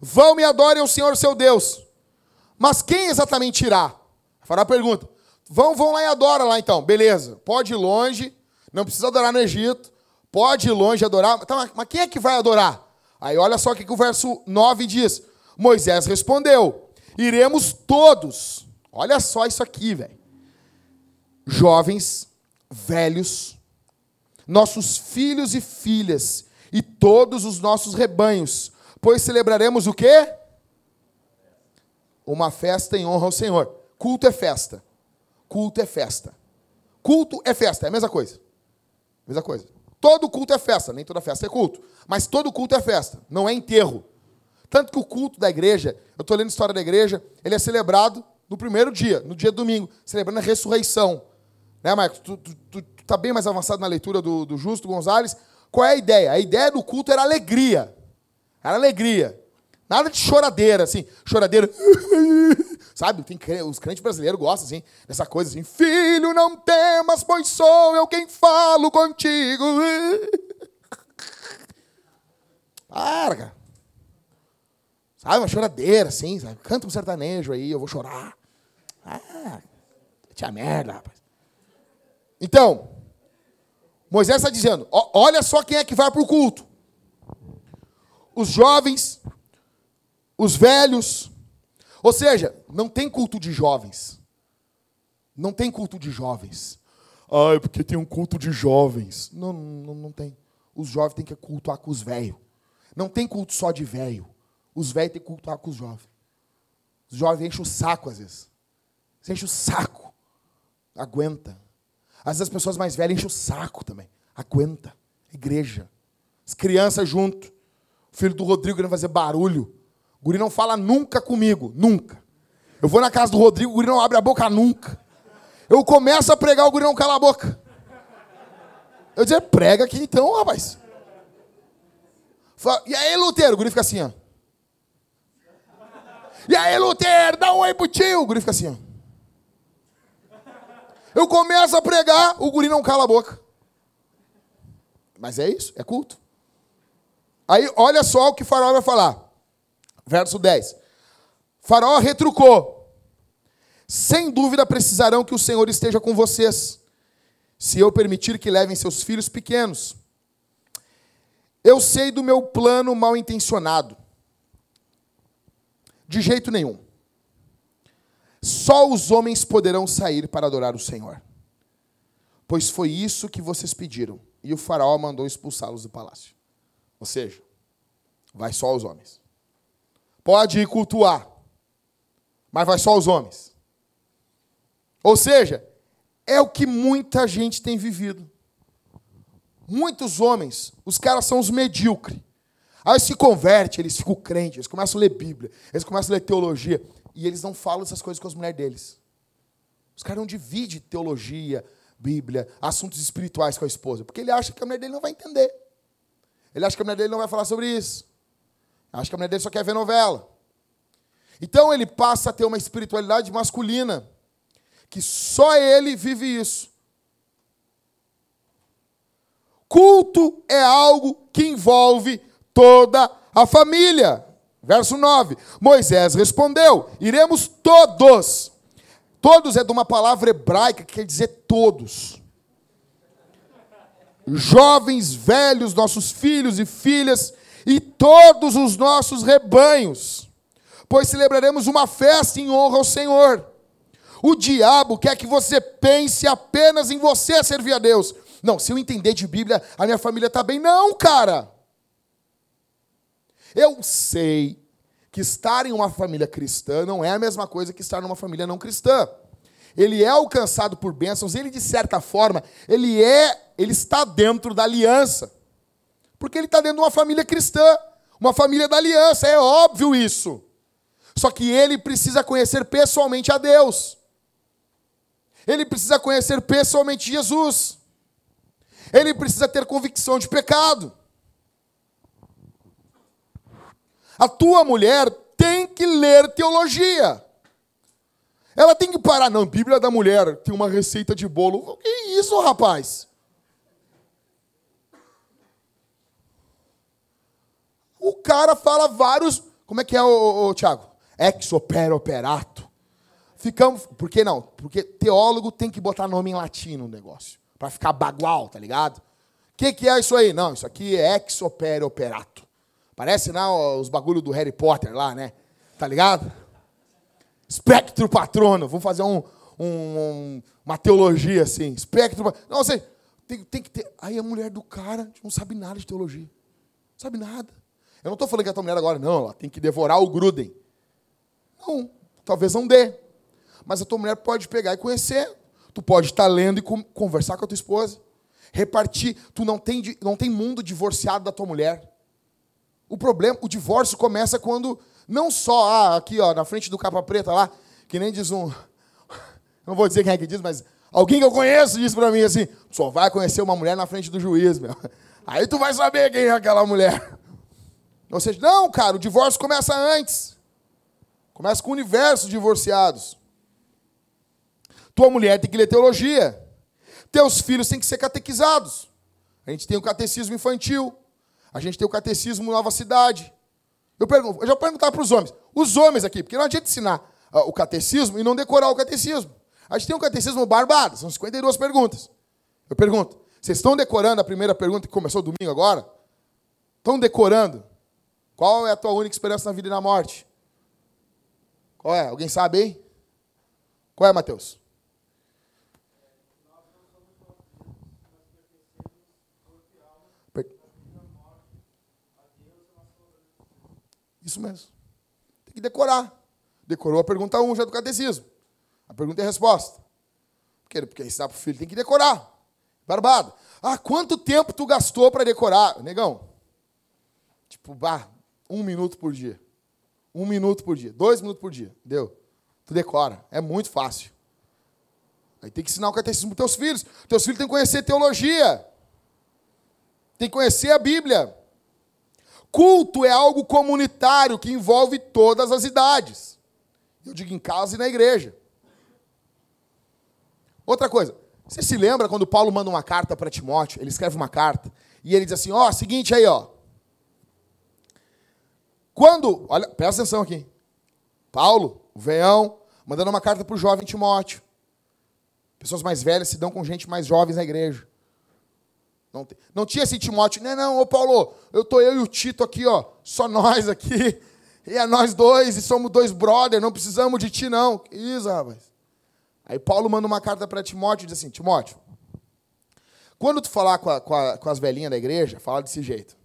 Vão e adorem ao Senhor seu Deus. Mas quem exatamente irá? O faraó pergunta. Vão, vão lá e adora lá então. Beleza. Pode ir longe. Não precisa adorar no Egito. Pode ir longe adorar. Tá, mas quem é que vai adorar? Aí olha só o que o verso 9 diz. Moisés respondeu: Iremos todos. Olha só isso aqui, velho. Jovens, velhos, nossos filhos e filhas e todos os nossos rebanhos, pois celebraremos o quê? Uma festa em honra ao Senhor. Culto é festa. Culto é festa. Culto é festa, é a mesma coisa. Mesma coisa. Todo culto é festa, nem toda festa é culto. Mas todo culto é festa, não é enterro. Tanto que o culto da igreja, eu estou lendo a história da igreja, ele é celebrado no primeiro dia, no dia domingo, celebrando a ressurreição. Né, Marcos? Tu, tu, tu, tu tá bem mais avançado na leitura do, do Justo Gonzalez. Qual é a ideia? A ideia do culto era alegria. Era alegria. Nada de choradeira, assim. Choradeira. [laughs] Sabe? Tem, os crentes brasileiros gostam, assim, dessa coisa assim. Filho, não temas, pois sou eu quem falo contigo. [laughs] Para, cara. Sabe, uma choradeira, assim. Sabe? Canta um sertanejo aí, eu vou chorar. Ah, tinha merda, rapaz. Então, Moisés está dizendo: olha só quem é que vai para o culto. Os jovens, os velhos, ou seja, não tem culto de jovens. Não tem culto de jovens. Ah, é porque tem um culto de jovens. Não, não, não tem. Os jovens têm que cultuar com os velhos. Não tem culto só de velho. Os velhos têm que cultuar com os jovens. Os jovens enchem o saco às vezes. Você enche o saco. Aguenta. Às vezes as pessoas mais velhas enchem o saco também. Aguenta. Igreja. As crianças junto. O filho do Rodrigo querendo fazer barulho. O guri não fala nunca comigo, nunca. Eu vou na casa do Rodrigo, o guri não abre a boca nunca. Eu começo a pregar, o guri não cala a boca. Eu dizer, prega aqui então, rapaz. Fala, e aí, Lutero? O guri fica assim, ó. E aí, Lutero, dá um oi pro tio. O guri fica assim, ó. Eu começo a pregar, o guri não cala a boca. Mas é isso, é culto. Aí, olha só o que o farol vai falar. Verso 10. Faraó retrucou: Sem dúvida precisarão que o Senhor esteja com vocês, se eu permitir que levem seus filhos pequenos. Eu sei do meu plano mal intencionado. De jeito nenhum. Só os homens poderão sair para adorar o Senhor. Pois foi isso que vocês pediram. E o faraó mandou expulsá-los do palácio. Ou seja, vai só os homens. Pode ir cultuar, mas vai só os homens. Ou seja, é o que muita gente tem vivido. Muitos homens, os caras são os medíocres. Aí se converte, eles ficam crentes, eles começam a ler Bíblia, eles começam a ler teologia, e eles não falam essas coisas com as mulheres deles. Os caras não dividem teologia, Bíblia, assuntos espirituais com a esposa, porque ele acha que a mulher dele não vai entender. Ele acha que a mulher dele não vai falar sobre isso. Acha que a mulher dele só quer ver novela. Então ele passa a ter uma espiritualidade masculina, que só ele vive isso. Culto é algo que envolve toda a família. Verso 9: Moisés respondeu: Iremos todos. Todos é de uma palavra hebraica que quer dizer todos. Jovens, velhos, nossos filhos e filhas e todos os nossos rebanhos, pois celebraremos uma festa em honra ao Senhor. O diabo quer que você pense apenas em você servir a Deus. Não, se eu entender de Bíblia, a minha família está bem. Não, cara. Eu sei que estar em uma família cristã não é a mesma coisa que estar numa família não cristã. Ele é alcançado por bênçãos, ele de certa forma, ele é, ele está dentro da aliança. Porque ele está dentro de uma família cristã, uma família da aliança, é óbvio isso. Só que ele precisa conhecer pessoalmente a Deus. Ele precisa conhecer pessoalmente Jesus. Ele precisa ter convicção de pecado. A tua mulher tem que ler teologia. Ela tem que parar. Não, Bíblia da mulher tem uma receita de bolo. O que é isso, rapaz? O cara fala vários. Como é que é, o, o Tiago? Ex opera operato. Ficamos. Por que não? Porque teólogo tem que botar nome em latim no negócio. Para ficar bagual, tá ligado? O que, que é isso aí? Não, isso aqui é ex opera operato. Parece não os bagulho do Harry Potter lá, né? Tá ligado? Espectro patrono. Vamos fazer um, um, uma teologia assim. Espectro Não, você tem, tem que ter. Aí a mulher do cara não sabe nada de teologia. Não sabe nada. Eu não estou falando que a tua mulher agora, não, ela tem que devorar o Gruden. Não, talvez não dê. Mas a tua mulher pode pegar e conhecer. Tu pode estar lendo e conversar com a tua esposa. Repartir. Tu não tem, não tem mundo divorciado da tua mulher. O problema, o divórcio começa quando não só ah, aqui, ó, na frente do capa preta lá, que nem diz um, [laughs] não vou dizer quem é que diz, mas alguém que eu conheço disse para mim assim: só vai conhecer uma mulher na frente do juiz, meu. [laughs] Aí tu vai saber quem é aquela mulher. Ou seja, não, cara, o divórcio começa antes. Começa com o universo divorciados. Tua mulher tem que ler teologia. Teus filhos têm que ser catequizados. A gente tem o catecismo infantil. A gente tem o catecismo Nova Cidade. Eu, pergunto, eu já perguntar para os homens. Os homens aqui, porque não adianta ensinar uh, o catecismo e não decorar o catecismo. A gente tem um catecismo barbado, são 52 perguntas. Eu pergunto, vocês estão decorando a primeira pergunta que começou domingo agora? Estão decorando? Qual é a tua única esperança na vida e na morte? Qual é? Alguém sabe aí? Qual é, Mateus? Isso mesmo. Tem que decorar. Decorou a pergunta 1 já do catecismo. A pergunta e a resposta. Porque, porque ensinar para o filho tem que decorar. Barbado. Ah, quanto tempo tu gastou para decorar? Negão. Tipo, bah, um minuto por dia. Um minuto por dia. Dois minutos por dia. Deu. Tu decora. É muito fácil. Aí tem que ensinar o catecismo para teus filhos. Teus filhos têm que conhecer teologia. Tem que conhecer a Bíblia. Culto é algo comunitário que envolve todas as idades. Eu digo em casa e na igreja. Outra coisa, você se lembra quando Paulo manda uma carta para Timóteo? Ele escreve uma carta e ele diz assim: ó, oh, seguinte aí, ó. Quando, olha, presta atenção aqui. Paulo, o veião, mandando uma carta para o jovem Timóteo. Pessoas mais velhas se dão com gente mais jovens na igreja. Não, não tinha esse Timóteo, não, não, ô Paulo, eu tô eu e o Tito aqui, ó, só nós aqui, [laughs] e é nós dois, e somos dois brothers, não precisamos de ti, não. Que isso, rapaz. Aí Paulo manda uma carta para Timóteo e diz assim: Timóteo, quando tu falar com, a, com, a, com as velhinhas da igreja, fala desse jeito.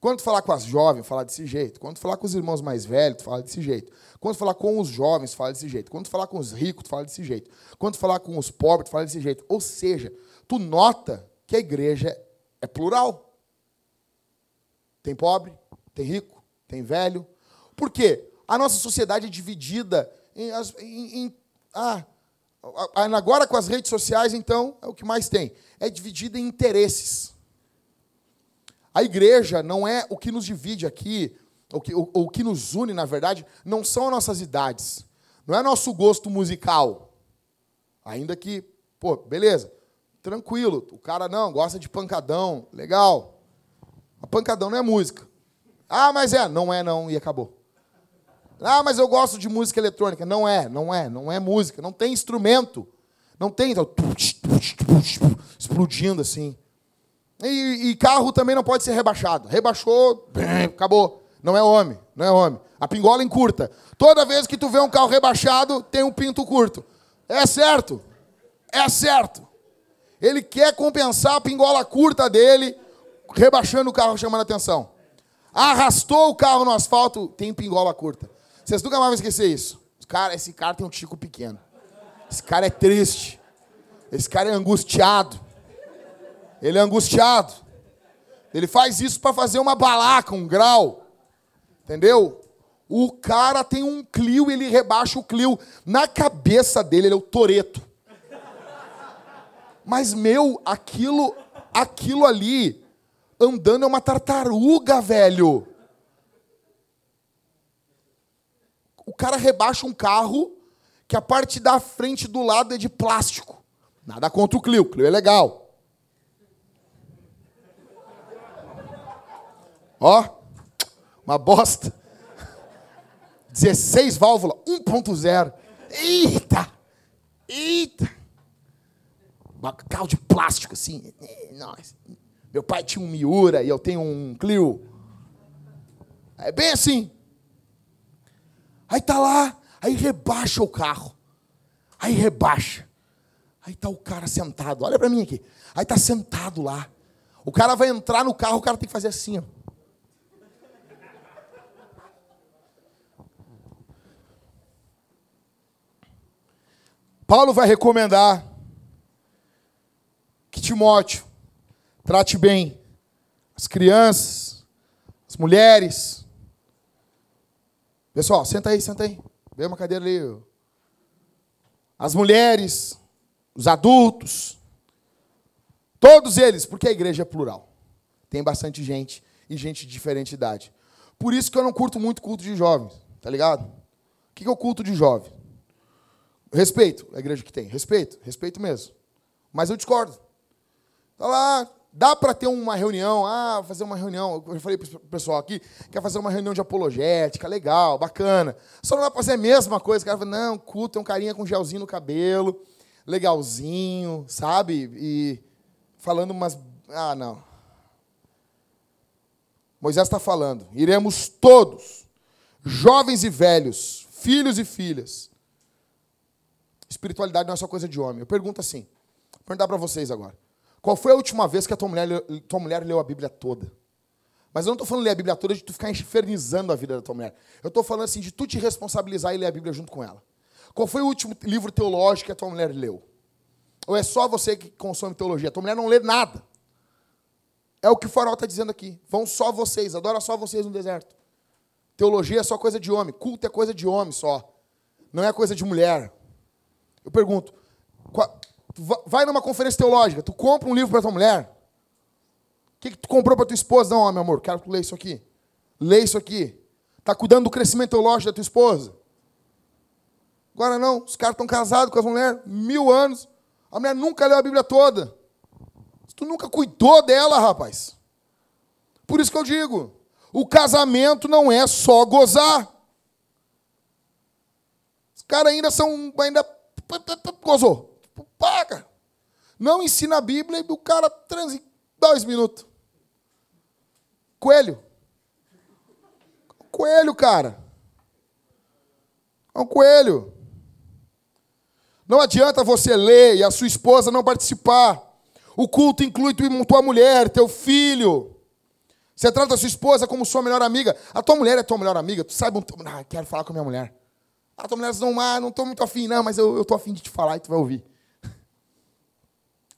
Quando tu falar com as jovens, fala desse jeito. Quando tu falar com os irmãos mais velhos, fala desse jeito. Quando tu falar com os jovens, fala desse jeito. Quando tu falar com os ricos, fala desse jeito. Quando tu falar com os pobres, fala desse jeito. Ou seja, tu nota que a igreja é plural. Tem pobre, tem rico, tem velho. Por quê? A nossa sociedade é dividida em, em, em ah, agora com as redes sociais, então, é o que mais tem. É dividida em interesses. A igreja não é o que nos divide aqui, o que, o, o que nos une, na verdade, não são nossas idades. Não é nosso gosto musical. Ainda que, pô, beleza, tranquilo. O cara não, gosta de pancadão, legal. A pancadão não é música. Ah, mas é. Não é, não, e acabou. Ah, mas eu gosto de música eletrônica. Não é, não é, não é música. Não tem instrumento. Não tem. Então, explodindo assim. E, e, carro também não pode ser rebaixado. Rebaixou, acabou. Não é homem, não é homem. A pingola encurta. Toda vez que tu vê um carro rebaixado, tem um pinto curto. É certo. É certo. Ele quer compensar a pingola curta dele, rebaixando o carro, chamando atenção. Arrastou o carro no asfalto, tem pingola curta. Vocês nunca mais vão esquecer isso. Cara, esse cara tem um tico pequeno. Esse cara é triste. Esse cara é angustiado. Ele é angustiado. Ele faz isso para fazer uma balaca, um grau. Entendeu? O cara tem um Clio, ele rebaixa o Clio. Na cabeça dele, ele é o Toreto. Mas, meu, aquilo, aquilo ali, andando é uma tartaruga, velho. O cara rebaixa um carro que a parte da frente do lado é de plástico. Nada contra o Clio, Clio é legal. Ó, uma bosta. 16 válvulas, 1.0. Eita! Eita! Um carro de plástico assim. Nossa. Meu pai tinha um Miura e eu tenho um Clio. É bem assim. Aí tá lá, aí rebaixa o carro. Aí rebaixa. Aí tá o cara sentado. Olha para mim aqui. Aí tá sentado lá. O cara vai entrar no carro, o cara tem que fazer assim, ó. Paulo vai recomendar Timóteo trate bem as crianças, as mulheres. Pessoal, senta aí, senta aí. Vem uma cadeira ali. As mulheres, os adultos, todos eles, porque a igreja é plural. Tem bastante gente e gente de diferente idade. Por isso que eu não curto muito culto de jovens, tá ligado? O que é o culto de jovem? Respeito a igreja que tem, respeito, respeito mesmo. Mas eu discordo. Tá lá, dá para ter uma reunião, ah, fazer uma reunião, eu falei para o pessoal aqui, quer fazer uma reunião de apologética, legal, bacana. Só não dá para fazer a mesma coisa, o cara fala, não, culto, é um carinha com gelzinho no cabelo, legalzinho, sabe? E falando umas. Ah, não. Moisés está falando, iremos todos, jovens e velhos, filhos e filhas, Espiritualidade não é só coisa de homem. Eu pergunto assim, vou perguntar para vocês agora. Qual foi a última vez que a tua mulher, tua mulher leu a Bíblia toda? Mas eu não estou falando ler a Bíblia toda de tu ficar infernizando a vida da tua mulher. Eu estou falando assim de tu te responsabilizar e ler a Bíblia junto com ela. Qual foi o último livro teológico que a tua mulher leu? Ou é só você que consome teologia? A tua mulher não lê nada. É o que o farol está dizendo aqui. Vão só vocês, adora só vocês no deserto. Teologia é só coisa de homem, culto é coisa de homem só. Não é coisa de mulher. Eu pergunto, vai numa conferência teológica, tu compra um livro para tua mulher? O que, que tu comprou para tua esposa? Não, meu amor, quero que tu leia isso aqui. Lê isso aqui. Está cuidando do crescimento teológico da tua esposa? Agora não, os caras estão casados com as mulheres mil anos. A mulher nunca leu a Bíblia toda. Tu nunca cuidou dela, rapaz. Por isso que eu digo, o casamento não é só gozar. Os caras ainda são ainda Gozou. Paga. Não ensina a Bíblia e o cara transa em dois minutos. Coelho. Coelho, cara. É um coelho. Não adianta você ler e a sua esposa não participar. O culto inclui tua mulher, teu filho. Você trata a sua esposa como sua melhor amiga. A tua mulher é tua melhor amiga. Tu sabe, ah, quero falar com a minha mulher. Ah, tua mulher não, ah, não estou muito afim, não, mas eu estou afim de te falar e tu vai ouvir.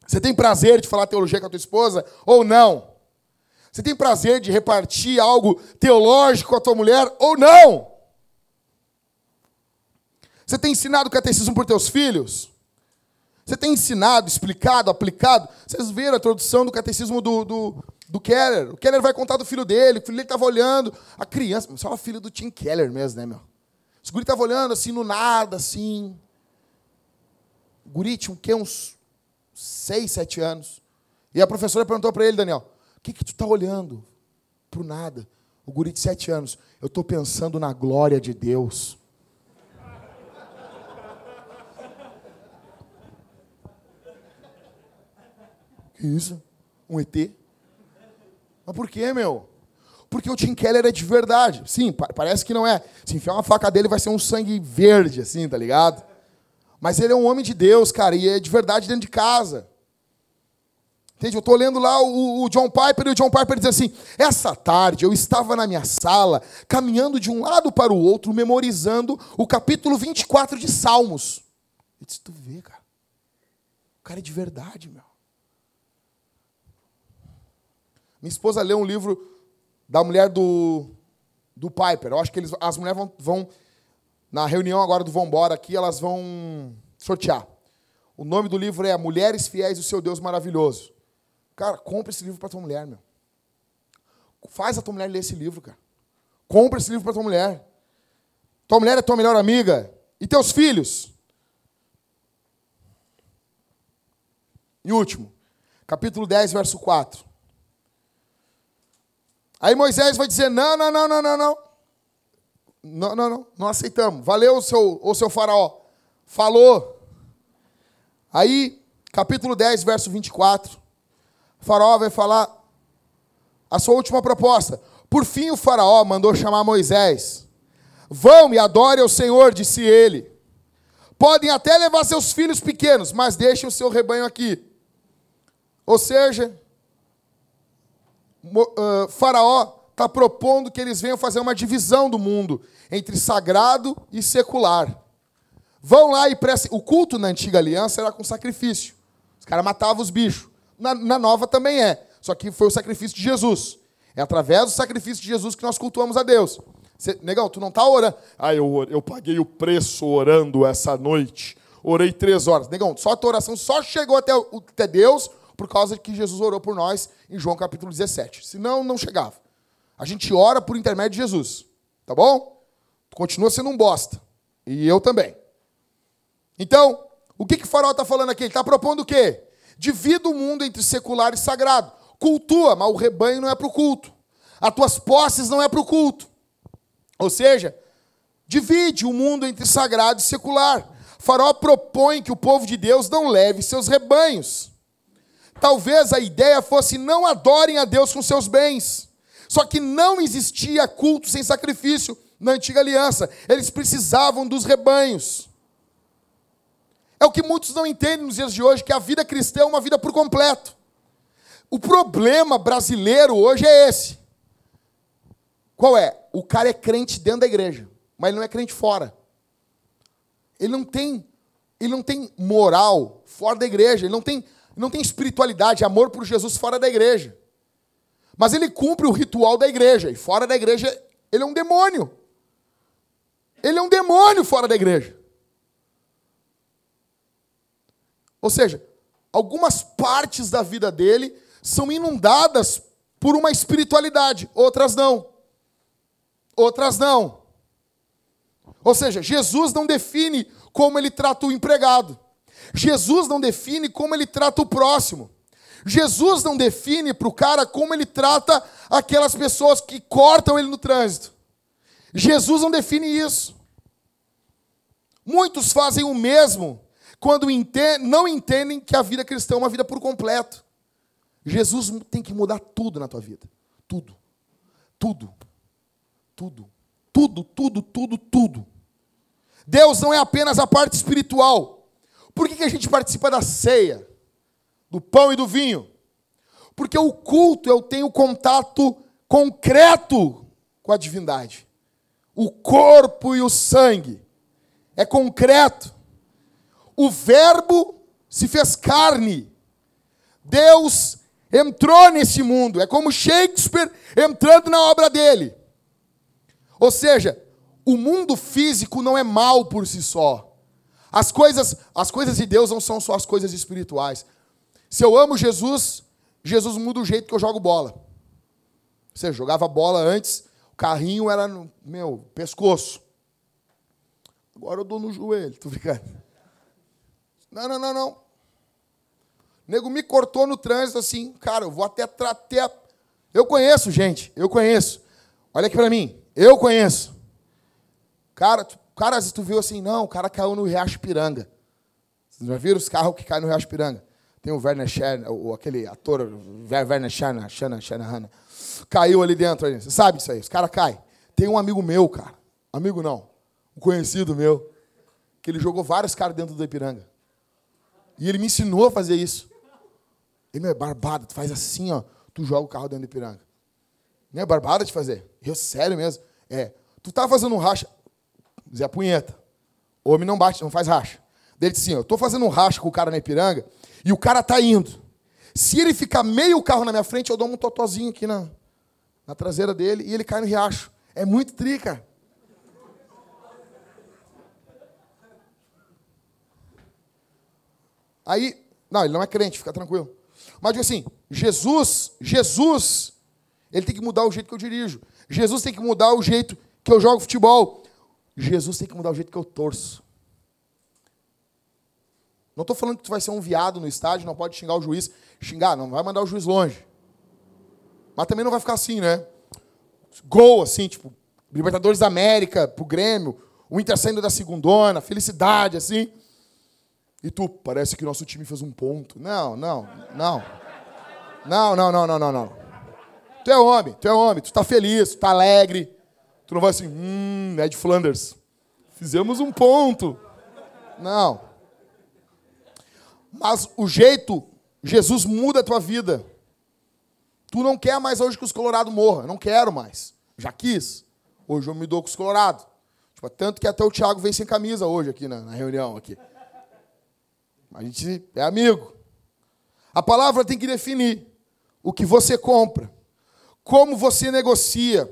Você tem prazer de falar teologia com a tua esposa ou não? Você tem prazer de repartir algo teológico com a tua mulher ou não? Você tem ensinado catecismo para teus filhos? Você tem ensinado, explicado, aplicado? Vocês viram a introdução do catecismo do, do, do Keller. O Keller vai contar do filho dele, o filho dele estava olhando. A criança, só o filho do Tim Keller mesmo, né, meu? O guri estava olhando assim, no nada, assim. O guri tinha o quê? Uns seis, sete anos. E a professora perguntou para ele, Daniel, o que, que tu está olhando? Pro nada. O guri de sete anos, eu estou pensando na glória de Deus. [laughs] Que isso? Um ET? Mas por quê, meu? Porque o Tim Keller é de verdade. Sim, parece que não é. Se enfiar uma faca dele, vai ser um sangue verde, assim, tá ligado? Mas ele é um homem de Deus, cara, e é de verdade dentro de casa. Entende? Eu estou lendo lá o, o, John Piper e o John Piper diz assim: essa tarde eu estava na minha sala, caminhando de um lado para o outro, memorizando o capítulo 24 de Salmos. Eu disse: tu vê, cara. O cara é de verdade, meu. Minha esposa leu um livro da mulher do, do Piper. Eu acho que eles, as mulheres vão, vão, na reunião agora do Vambora aqui, elas vão sortear. O nome do livro é Mulheres Fiéis do Seu Deus Maravilhoso. Cara, compra esse livro para tua mulher, meu. Faz a tua mulher ler esse livro, cara. Compra esse livro para tua mulher. Tua mulher é tua melhor amiga. E teus filhos? E último, capítulo 10, verso 4. Aí Moisés vai dizer: não, não, não, não, não, não. Não, não, não, não aceitamos. Valeu o seu, o seu faraó. Falou. Aí, capítulo 10, verso 24. O faraó vai falar a sua última proposta. Por fim, o faraó mandou chamar Moisés. Vão e adorem ao Senhor, disse ele. Podem até levar seus filhos pequenos, mas deixem o seu rebanho aqui. Ou seja, Faraó está propondo que eles venham fazer uma divisão do mundo entre sagrado e secular. Vão lá e prestem. O culto na antiga aliança era com sacrifício. Os caras matavam os bichos. Na, na nova também é. Só que foi o sacrifício de Jesus. É através do sacrifício de Jesus que nós cultuamos a Deus. Cê, negão, tu não está orando. Ah, eu, eu paguei o preço orando essa noite. Orei três horas. Negão, só a tua oração só chegou até, até Deus por causa de que Jesus orou por nós em João capítulo 17. Senão, não chegava. A gente ora por intermédio de Jesus. Tá bom? Continua sendo um bosta. E eu também. Então, o que, que o farol está falando aqui? Ele está propondo o quê? Divida o mundo entre secular e sagrado. Cultua, mas o rebanho não é para o culto. As tuas posses não é para o culto. Ou seja, divide o mundo entre sagrado e secular. Farol propõe que o povo de Deus não leve seus rebanhos. Talvez a ideia fosse não adorem a Deus com seus bens. Só que não existia culto sem sacrifício na antiga aliança. Eles precisavam dos rebanhos. É o que muitos não entendem nos dias de hoje, que a vida cristã é uma vida por completo. O problema brasileiro hoje é esse. Qual é? O cara é crente dentro da igreja, mas ele não é crente fora. Ele não tem, ele não tem moral fora da igreja, ele não tem não tem espiritualidade, amor por Jesus fora da igreja. Mas ele cumpre o ritual da igreja, e fora da igreja ele é um demônio. Ele é um demônio fora da igreja. Ou seja, algumas partes da vida dele são inundadas por uma espiritualidade, outras não. Outras não. Ou seja, Jesus não define como ele trata o empregado. Jesus não define como ele trata o próximo. Jesus não define para o cara como ele trata aquelas pessoas que cortam ele no trânsito. Jesus não define isso. Muitos fazem o mesmo quando não entendem que a vida cristã é uma vida por completo. Jesus tem que mudar tudo na tua vida. Tudo. Tudo. Tudo. Tudo, tudo, tudo, tudo. Deus não é apenas a parte espiritual. Por que, que a gente participa da ceia, do pão e do vinho? Porque o culto eu tenho contato concreto com a divindade. O corpo e o sangue é concreto. O Verbo se fez carne. Deus entrou nesse mundo. É como Shakespeare entrando na obra dele. Ou seja, o mundo físico não é mal por si só. As coisas, as coisas de Deus não são só as coisas espirituais. Se eu amo Jesus, Jesus muda o jeito que eu jogo bola. Você jogava bola antes, o carrinho era no meu pescoço. Agora eu dou no joelho, tô brincando. Não, não, não, não. O nego me cortou no trânsito assim, cara, eu vou até até Eu conheço, gente, eu conheço. Olha aqui para mim, eu conheço. Cara, cara, às vezes tu viu assim, não, o cara caiu no Riacho Piranga. Vocês já viram os carros que caem no Riacho Piranga? Tem o Werner Scher, o, aquele ator, Werner Schana, Schana, Shanahan. Caiu ali dentro. Ali. Você sabe disso aí, os caras caem. Tem um amigo meu, cara. Amigo não. Um conhecido meu. Que ele jogou vários caras dentro do Ipiranga. E ele me ensinou a fazer isso. Ele é barbado, tu faz assim, ó. Tu joga o carro dentro do Ipiranga. Não é barbada de fazer. Eu, sério mesmo. É. Tu tá fazendo um racha. Zé Punheta. Homem não bate, não faz racha. Ele disse assim: eu tô fazendo um racha com o cara na Ipiranga e o cara tá indo. Se ele ficar meio carro na minha frente, eu dou um totozinho aqui na, na traseira dele e ele cai no riacho. É muito trica. Aí, não, ele não é crente, fica tranquilo. Mas digo assim, Jesus, Jesus, ele tem que mudar o jeito que eu dirijo. Jesus tem que mudar o jeito que eu jogo futebol. Jesus tem que mudar o jeito que eu torço. Não estou falando que tu vai ser um viado no estádio, não pode xingar o juiz. Xingar, não vai mandar o juiz longe. Mas também não vai ficar assim, né? Gol, assim, tipo, Libertadores da América, pro Grêmio, o Inter saindo da segundona, felicidade, assim. E tu, parece que nosso time fez um ponto. Não, não, não. Não, não, não, não, não, não. Tu é homem, tu é homem, tu tá feliz, tu tá alegre. Tu não vai assim, hum, Ed Flanders, fizemos um ponto. Não. Mas o jeito, Jesus muda a tua vida. Tu não quer mais hoje que os colorados morram. Eu não quero mais. Já quis. Hoje eu me dou com os colorados. Tipo, tanto que até o Thiago vem sem camisa hoje aqui na, na reunião. aqui. A gente é amigo. A palavra tem que definir o que você compra, como você negocia,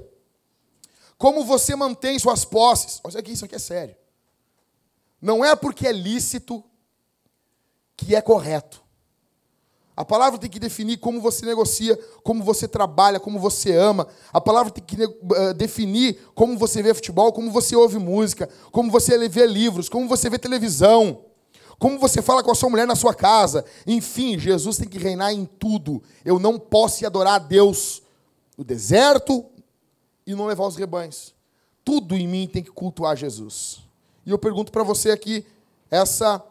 como você mantém suas posses. Olha aqui, isso aqui é sério. Não é porque é lícito que é correto. A palavra tem que definir como você negocia, como você trabalha, como você ama. A palavra tem que uh, definir como você vê futebol, como você ouve música, como você vê livros, como você vê televisão, como você fala com a sua mulher na sua casa. Enfim, Jesus tem que reinar em tudo. Eu não posso adorar a Deus no deserto e não levar os rebanhos. Tudo em mim tem que cultuar Jesus. E eu pergunto para você aqui, essa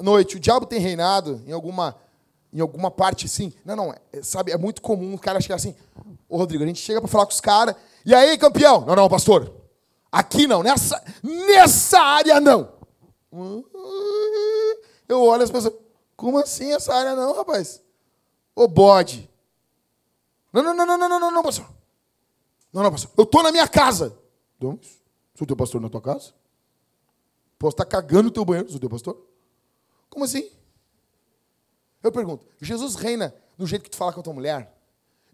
noite, o diabo tem reinado em alguma, em alguma parte assim? Não, não, é, sabe, é muito comum o cara chegar assim, ô Rodrigo, a gente chega para falar com os caras, e aí, campeão? Não, não, pastor, aqui não, nessa, nessa área não. Eu olho as pessoas, como assim essa área não, rapaz? Ô bode. Não, não, não, não, não, não, não, pastor. Não, não, pastor. Eu estou na minha casa. Então, sou teu pastor na tua casa? Posso estar cagando no teu banheiro, sou teu pastor? Como assim? Eu pergunto, Jesus reina no jeito que tu fala com a tua mulher?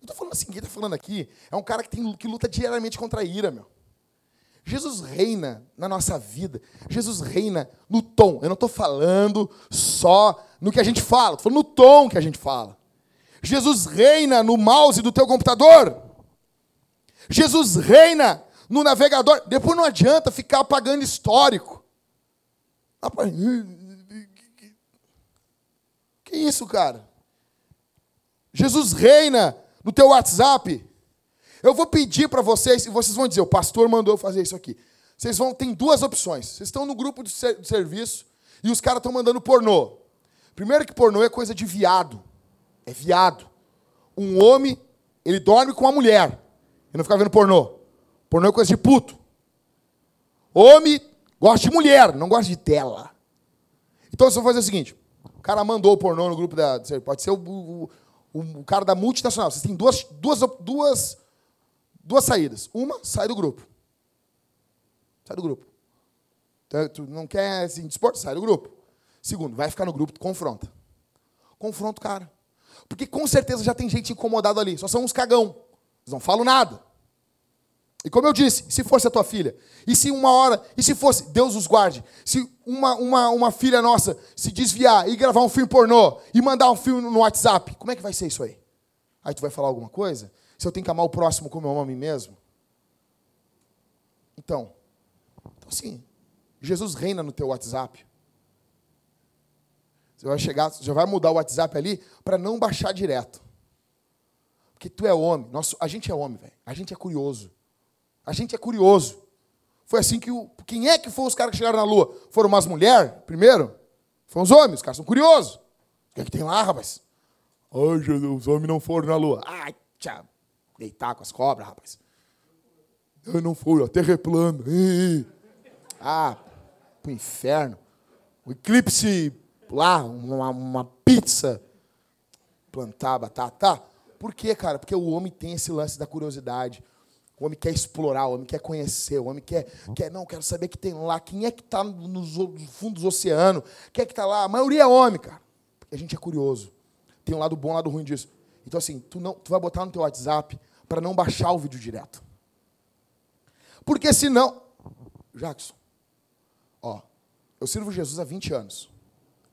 Eu estou falando assim, quem está falando aqui é um cara que, tem, que luta diariamente contra a ira, meu. Jesus reina na nossa vida. Jesus reina no tom. Eu não estou falando só no que a gente fala, estou falando no tom que a gente fala. Jesus reina no mouse do teu computador. Jesus reina no navegador. Depois não adianta ficar apagando histórico. Que isso, cara? Jesus reina no teu WhatsApp. Eu vou pedir para vocês, e vocês vão dizer, o pastor mandou eu fazer isso aqui. Vocês vão, tem duas opções. Vocês estão no grupo de, ser, de serviço e os caras estão mandando pornô. Primeiro que pornô é coisa de viado. É viado. Um homem, ele dorme com uma mulher. Ele não fica vendo pornô. Pornô é coisa de puto. Homem gosta de mulher, não gosta de tela. Então vocês vão fazer o seguinte: cara mandou o pornô no grupo da. Pode ser o, o, o, cara da multinacional. Vocês têm duas, duas, duas, duas saídas. Uma, sai do grupo. Sai do grupo. Então, tu não quer desporto? Sai do grupo. Segundo, vai ficar no grupo, tu confronta. Confronta o cara. Porque com certeza já tem gente incomodada ali. Só são uns cagão. Eles não falam nada. E como eu disse, se fosse a tua filha, e se uma hora, e se fosse, Deus os guarde, se uma, uma, uma filha nossa se desviar e gravar um filme pornô e mandar um filme no WhatsApp, como é que vai ser isso aí? Aí tu vai falar alguma coisa? Se eu tenho que amar o próximo como eu amo a mim mesmo? Então, então assim, Jesus reina no teu WhatsApp. Você vai chegar, já vai mudar o WhatsApp ali para não baixar direto. Porque tu é homem, nosso, a gente é homem, velho. A gente é curioso. A gente é curioso. Foi assim que o. Quem é que foram os caras que chegaram na Lua? Foram umas mulheres, primeiro? Foram os homens, os caras são curiosos. O que é que tem lá, rapaz? Ai, Jesus, os homens não foram na Lua. Ai, tchau. Deitar com as cobras, rapaz. Eu não fui, a terra. Ah, pro inferno. O eclipse lá, uma, uma pizza. Plantar batata. Por quê, cara? Porque o homem tem esse lance da curiosidade. O homem quer explorar, o homem quer conhecer, o homem quer, quer não, quero saber o que tem lá, quem é que está nos fundos do oceano, quem é que está lá. A maioria é homem, cara. Porque a gente é curioso. Tem um lado bom um lado ruim disso. Então, assim, tu, não, tu vai botar no teu WhatsApp para não baixar o vídeo direto. Porque senão. Jackson, ó, eu sirvo Jesus há 20 anos.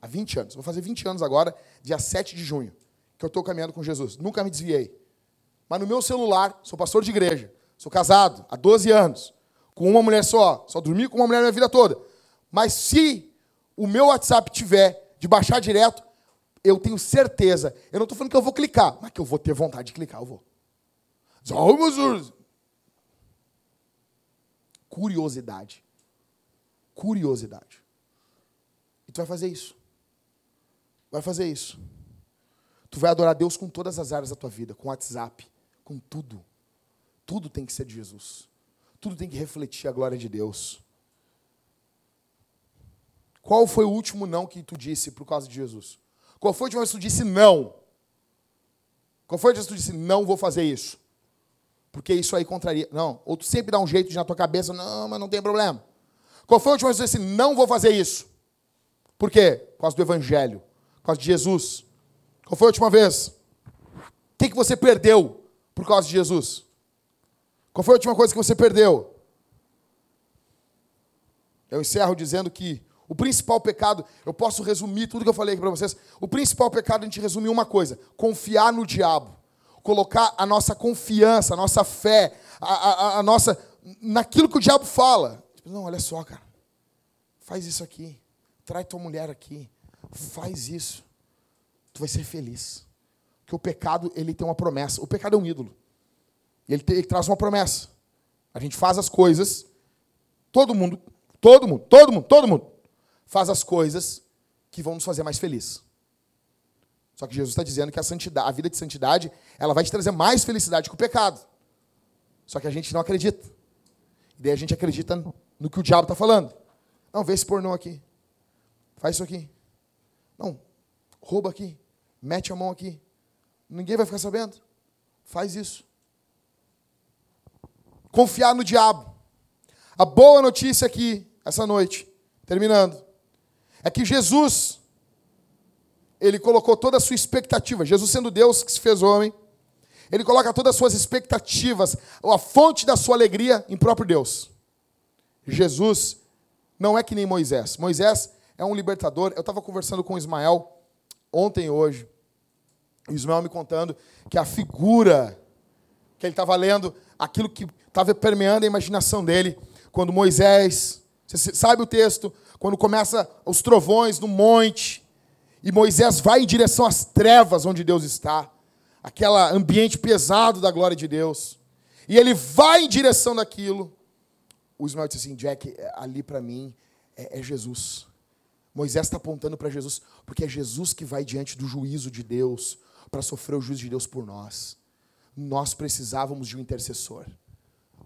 Há 20 anos. Vou fazer 20 anos agora, dia 7 de junho, que eu estou caminhando com Jesus. Nunca me desviei. Mas no meu celular, sou pastor de igreja, Sou casado há 12 anos, com uma mulher só. Só dormi com uma mulher a minha vida toda. Mas se o meu WhatsApp tiver de baixar direto, eu tenho certeza. Eu não estou falando que eu vou clicar, mas que eu vou ter vontade de clicar, eu vou. Curiosidade. Curiosidade. E tu vai fazer isso. Vai fazer isso. Tu vai adorar Deus com todas as áreas da tua vida, com WhatsApp, com tudo. Tudo tem que ser de Jesus. Tudo tem que refletir a glória de Deus. Qual foi o último não que tu disse por causa de Jesus? Qual foi a última vez que tu disse não? Qual foi a última vez que tu disse não vou fazer isso? Porque isso aí contraria. Não. Ou tu sempre dá um jeito de na tua cabeça, não, mas não tem problema. Qual foi a última vez que tu disse não vou fazer isso? Por quê? Por causa do Evangelho. Por causa de Jesus. Qual foi a última vez? O que, que você perdeu por causa de Jesus? Qual foi a última coisa que você perdeu? Eu encerro dizendo que o principal pecado, eu posso resumir tudo que eu falei aqui para vocês. O principal pecado a gente resume uma coisa: confiar no diabo. Colocar a nossa confiança, a nossa fé, a, a, a nossa. naquilo que o diabo fala. Tipo, não, olha só, cara. Faz isso aqui. Trai tua mulher aqui. Faz isso. Tu vai ser feliz. Porque o pecado, ele tem uma promessa. O pecado é um ídolo. Ele, ele traz uma promessa. A gente faz as coisas, todo mundo, todo mundo, todo mundo, todo mundo faz as coisas que vão nos fazer mais felizes. Só que Jesus está dizendo que a santidade, a vida de santidade, ela vai te trazer mais felicidade que o pecado. Só que a gente não acredita. E daí a gente acredita no que o diabo está falando. Não, vê esse pornô aqui. Faz isso aqui. Não, rouba aqui. Mete a mão aqui. Ninguém vai ficar sabendo. Faz isso confiar no diabo. A boa notícia aqui, essa noite, terminando, é que Jesus, ele colocou toda a sua expectativa, Jesus sendo Deus que se fez homem, ele coloca todas as suas expectativas, a fonte da sua alegria em próprio Deus. Jesus não é que nem Moisés. Moisés é um libertador. Eu estava conversando com o Ismael ontem e hoje. O Ismael me contando que a figura que ele estava lendo, aquilo que estava permeando a imaginação dele, quando Moisés, você sabe o texto, quando começa os trovões no monte, e Moisés vai em direção às trevas onde Deus está, aquele ambiente pesado da glória de Deus, e ele vai em direção daquilo. O Ismael disse assim: Jack, é, ali para mim é, é Jesus. Moisés está apontando para Jesus, porque é Jesus que vai diante do juízo de Deus para sofrer o juízo de Deus por nós nós precisávamos de um intercessor.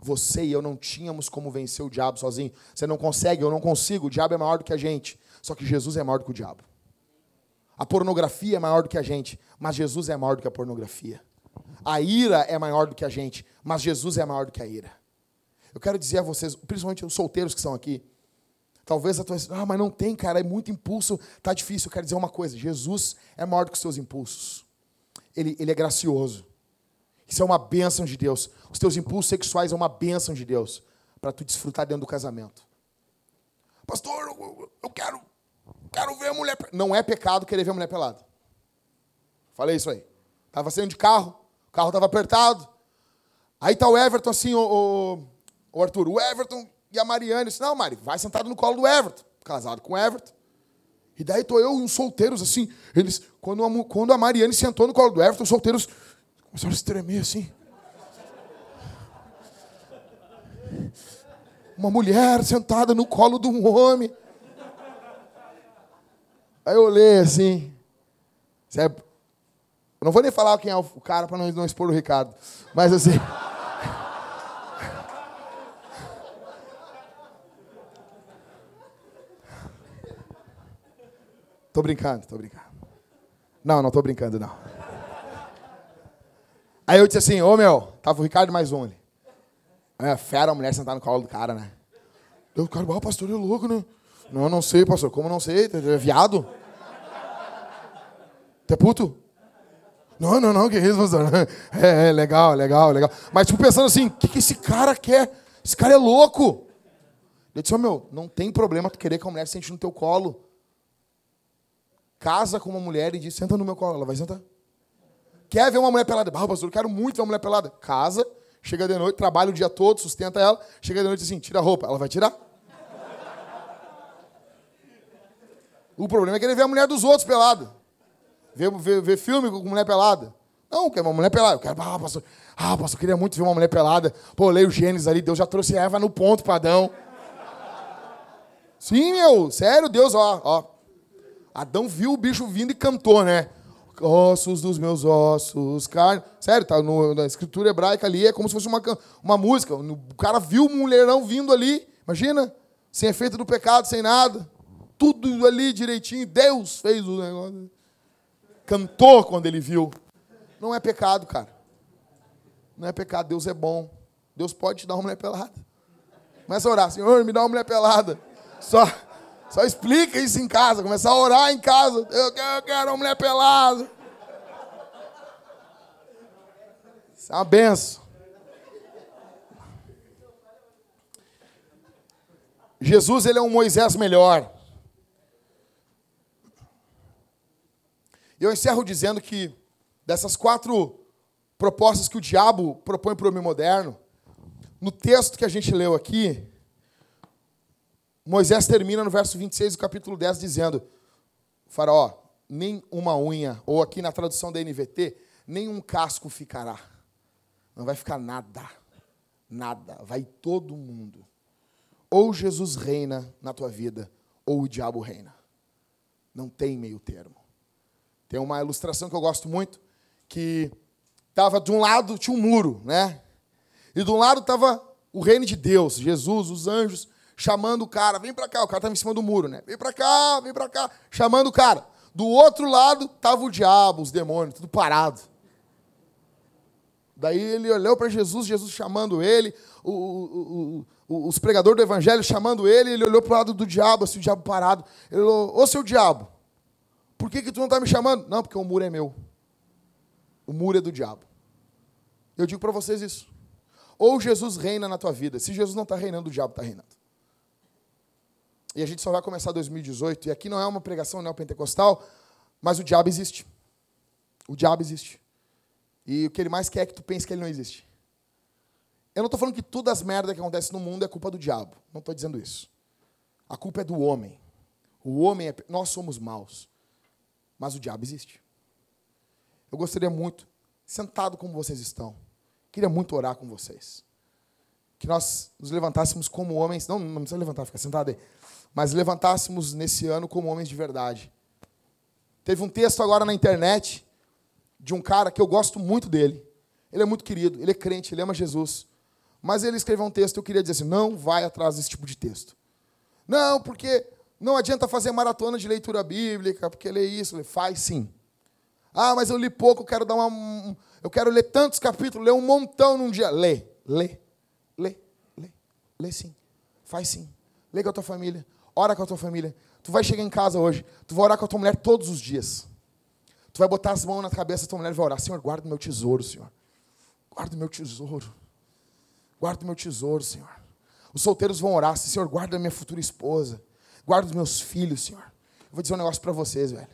Você e eu não tínhamos como vencer o diabo sozinho. Você não consegue, eu não consigo. O diabo é maior do que a gente. Só que Jesus é maior do que o diabo. A pornografia é maior do que a gente, mas Jesus é maior do que a pornografia. A ira é maior do que a gente, mas Jesus é maior do que a ira. Eu quero dizer a vocês, principalmente os solteiros que estão aqui, talvez a tua ah, mas não tem, cara, é muito impulso, tá difícil. Eu quero dizer uma coisa: Jesus é maior do que os seus impulsos. Ele, ele é gracioso. Isso é uma bênção de Deus. Os teus impulsos sexuais é uma bênção de Deus para tu desfrutar dentro do casamento. Pastor, eu, eu quero, quero ver a mulher. Não é pecado querer ver a mulher pelada. Falei isso aí. Tava saindo de carro, o carro tava apertado. Aí tá o Everton assim, o, o, o Arthur, o Everton e a Mariane. Eu disse, não, Mari, vai sentado no colo do Everton. Casado com o Everton. E daí tô eu e uns solteiros assim. Eles, quando a, quando a Mariane sentou no colo do Everton, os solteiros começaram a tremer assim. Uma mulher sentada no colo de um homem. Aí eu olhei assim. Eu não vou nem falar quem é o cara para não, não expor o Ricardo. Mas assim. Tô brincando, tô brincando. Não, não tô brincando, não. Aí eu disse assim, ô meu, tava o Ricardo mais um ali. É, fera a mulher sentar no colo do cara, né? Eu, cara, ah, pastor, é louco, né? Não, não sei, pastor. Como não sei? É viado? Tu é puto? Não, não, não, que isso, pastor? [laughs] É, é, legal, legal, legal. Mas, tipo, pensando assim, o que, que esse cara quer? Esse cara é louco. Eu disse, oh, meu, não tem problema tu querer que a mulher sente no teu colo casa com uma mulher e diz: senta no meu colo. Ela vai sentar. Quer ver uma mulher pelada? Ah, pastor, eu quero muito ver uma mulher pelada. Casa, chega de noite, trabalha o dia todo, sustenta ela. Chega de noite assim: tira a roupa. Ela vai tirar. O problema é querer ver a mulher dos outros pelada. Ver, ver, ver filme com mulher pelada. Não, quer uma mulher pelada. Eu quero, ah, pastor, ah, pastor, eu queria muito ver uma mulher pelada. Pô, leio Gênesis ali, Deus já trouxe Eva no ponto, padrão. Sim, meu, sério, Deus, ó, ó. Adão viu o bicho vindo e cantou, né? Ossos dos meus ossos, carne. Sério, tá no, na escritura hebraica ali, é como se fosse uma, uma música. O cara viu o mulherão vindo ali, imagina, sem efeito do pecado, sem nada. Tudo ali direitinho. Deus fez o negócio. Cantou quando ele viu. Não é pecado, cara. Não é pecado, Deus é bom. Deus pode te dar uma mulher pelada. Começa a orar, Senhor, me dá uma mulher pelada. Só. Só explica isso em casa, começar a orar em casa. Eu quero, eu quero uma mulher pelada. Isso é uma benção. Jesus ele é um Moisés melhor. Eu encerro dizendo que dessas quatro propostas que o diabo propõe para o homem moderno, no texto que a gente leu aqui, Moisés termina no verso 26 do capítulo 10 dizendo: Faraó, nem uma unha, ou aqui na tradução da NVT, nem um casco ficará. Não vai ficar nada. Nada. Vai todo mundo. Ou Jesus reina na tua vida, ou o diabo reina. Não tem meio termo. Tem uma ilustração que eu gosto muito, que estava de um lado, tinha um muro, né? E um lado estava o reino de Deus, Jesus, os anjos, chamando o cara, vem para cá, o cara estava em cima do muro, né? Vem para cá, vem para cá, chamando o cara. Do outro lado estava o diabo, os demônios, tudo parado. Daí ele olhou para Jesus, Jesus chamando ele, o, o, o, os pregadores do evangelho chamando ele, ele olhou para o lado do diabo, assim, o diabo parado. Ele falou, ô seu diabo, por que, que tu não está me chamando? Não, porque o muro é meu. O muro é do diabo. Eu digo para vocês isso. Ou Jesus reina na tua vida. Se Jesus não está reinando, o diabo está reinando. E a gente só vai começar 2018. E aqui não é uma pregação neopentecostal, mas o diabo existe. O diabo existe. E o que ele mais quer é que tu pense que ele não existe. Eu não estou falando que todas as merdas que acontecem no mundo é culpa do diabo. Não estou dizendo isso. A culpa é do homem. O homem é. Nós somos maus. Mas o diabo existe. Eu gostaria muito, sentado como vocês estão, queria muito orar com vocês. Que nós nos levantássemos como homens. Não, não precisa levantar, fica sentado aí mas levantássemos nesse ano como homens de verdade. Teve um texto agora na internet de um cara que eu gosto muito dele. Ele é muito querido, ele é crente, ele ama Jesus. Mas ele escreveu um texto eu queria dizer assim: não vai atrás desse tipo de texto. Não, porque não adianta fazer maratona de leitura bíblica, porque ler isso, ler, faz sim. Ah, mas eu li pouco, eu quero dar uma. Eu quero ler tantos capítulos, ler um montão num dia. Lê, lê, lê, lê, lê sim. Faz sim. Lê com a tua família. Ora com a tua família. Tu vai chegar em casa hoje. Tu vai orar com a tua mulher todos os dias. Tu vai botar as mãos na cabeça da tua mulher e vai orar. Senhor, guarda o meu tesouro, Senhor. Guarda o meu tesouro. Guarda o meu tesouro, Senhor. Os solteiros vão orar, Senhor, guarda a minha futura esposa. Guarda os meus filhos, Senhor. Eu vou dizer um negócio para vocês, velho.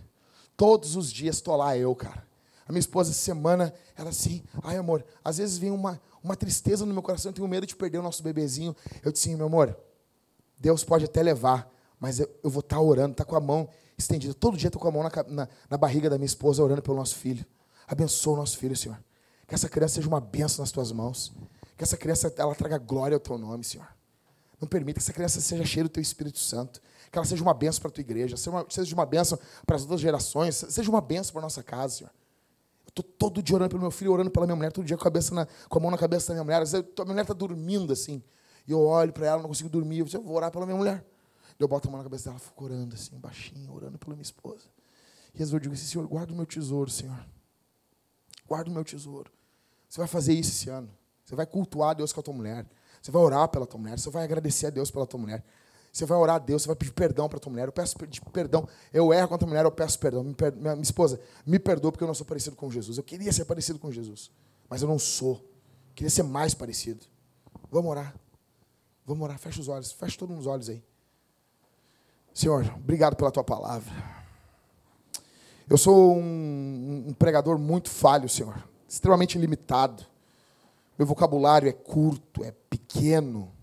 Todos os dias estou lá eu, cara. A minha esposa, essa semana, ela assim, ai amor, às vezes vem uma, uma tristeza no meu coração, eu tenho medo de perder o nosso bebezinho. Eu disse, meu amor, Deus pode até levar, mas eu, eu vou estar tá orando, estar tá com a mão estendida. Todo dia estou com a mão na, na, na, barriga da minha esposa orando pelo nosso filho. Abençoa o nosso filho, Senhor. Que essa criança seja uma bênção nas tuas mãos. Que essa criança ela traga glória ao teu nome, Senhor. Não permita que essa criança seja cheia do teu Espírito Santo. Que ela seja uma bênção para a tua igreja, seja uma, seja uma bênção para as outras gerações, seja uma bênção para a nossa casa, Senhor. Estou todo dia orando pelo meu filho, orando pela minha mulher, todo dia com a, cabeça na, com a mão na cabeça da minha mulher. Às vezes, a minha mulher está dormindo assim. E eu olho para ela, não consigo dormir. Eu, vou orar pela minha mulher. Eu boto a mão na cabeça dela, fico orando assim, baixinho, orando pela minha esposa. E às vezes eu digo assim, Senhor, guarda o meu tesouro, Senhor. Guarda o meu tesouro. Você vai fazer isso esse ano. Você vai cultuar Deus com a tua mulher. Você vai orar pela tua mulher. Você vai agradecer a Deus pela tua mulher. Você vai orar a Deus, você vai pedir perdão para tua mulher. Eu peço perdão. Eu erro com a tua mulher, eu peço perdão. Minha, minha esposa, me perdoa porque eu não sou parecido com Jesus. Eu queria ser parecido com Jesus, mas eu não sou. Eu queria ser mais parecido. Vamos orar. Vamos orar. Fecha os olhos. Fecha todos os olhos aí. Senhor, obrigado pela tua palavra. Eu sou um, um pregador muito falho, Senhor. Extremamente limitado. Meu vocabulário é curto, é pequeno.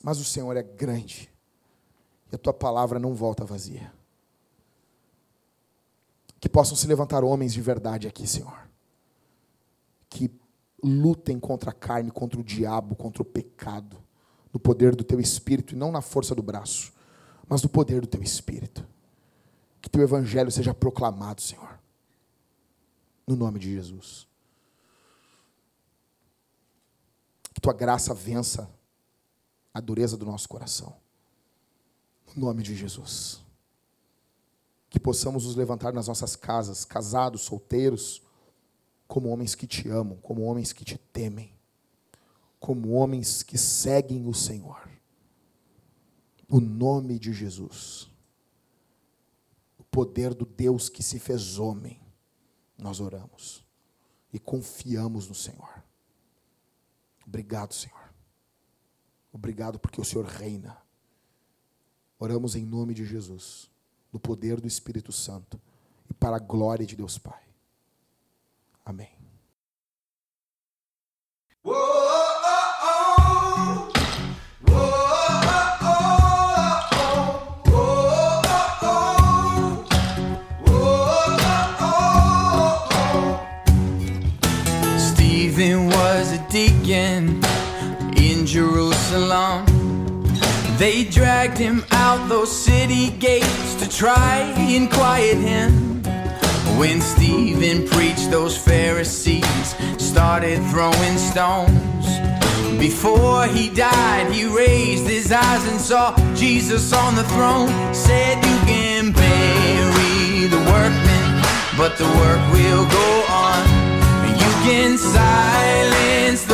Mas o Senhor é grande. E a tua palavra não volta vazia. Que possam se levantar homens de verdade aqui, Senhor. Que lutem contra a carne, contra o diabo, contra o pecado, no poder do teu espírito e não na força do braço, mas no poder do teu espírito. Que teu evangelho seja proclamado, Senhor no nome de Jesus. Que tua graça vença a dureza do nosso coração. No nome de Jesus. Que possamos nos levantar nas nossas casas, casados, solteiros, como homens que te amam, como homens que te temem, como homens que seguem o Senhor. O nome de Jesus. O poder do Deus que se fez homem nós oramos e confiamos no Senhor. Obrigado, Senhor. Obrigado porque o Senhor reina. Oramos em nome de Jesus, no poder do Espírito Santo e para a glória de Deus Pai. Amém. They dragged him out those city gates to try and quiet him. When Stephen preached, those Pharisees started throwing stones. Before he died, he raised his eyes and saw Jesus on the throne. Said, You can bury the workmen, but the work will go on You can silence the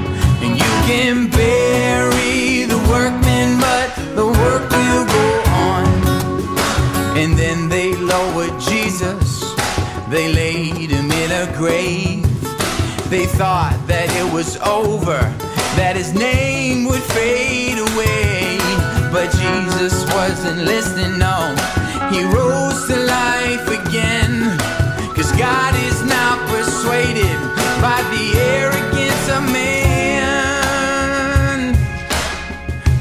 can bury the workmen, but the work will go on. And then they lowered Jesus, they laid him in a grave. They thought that it was over, that his name would fade away. But Jesus wasn't listening, no. He rose to life again. Cause God is not persuaded by the arrogant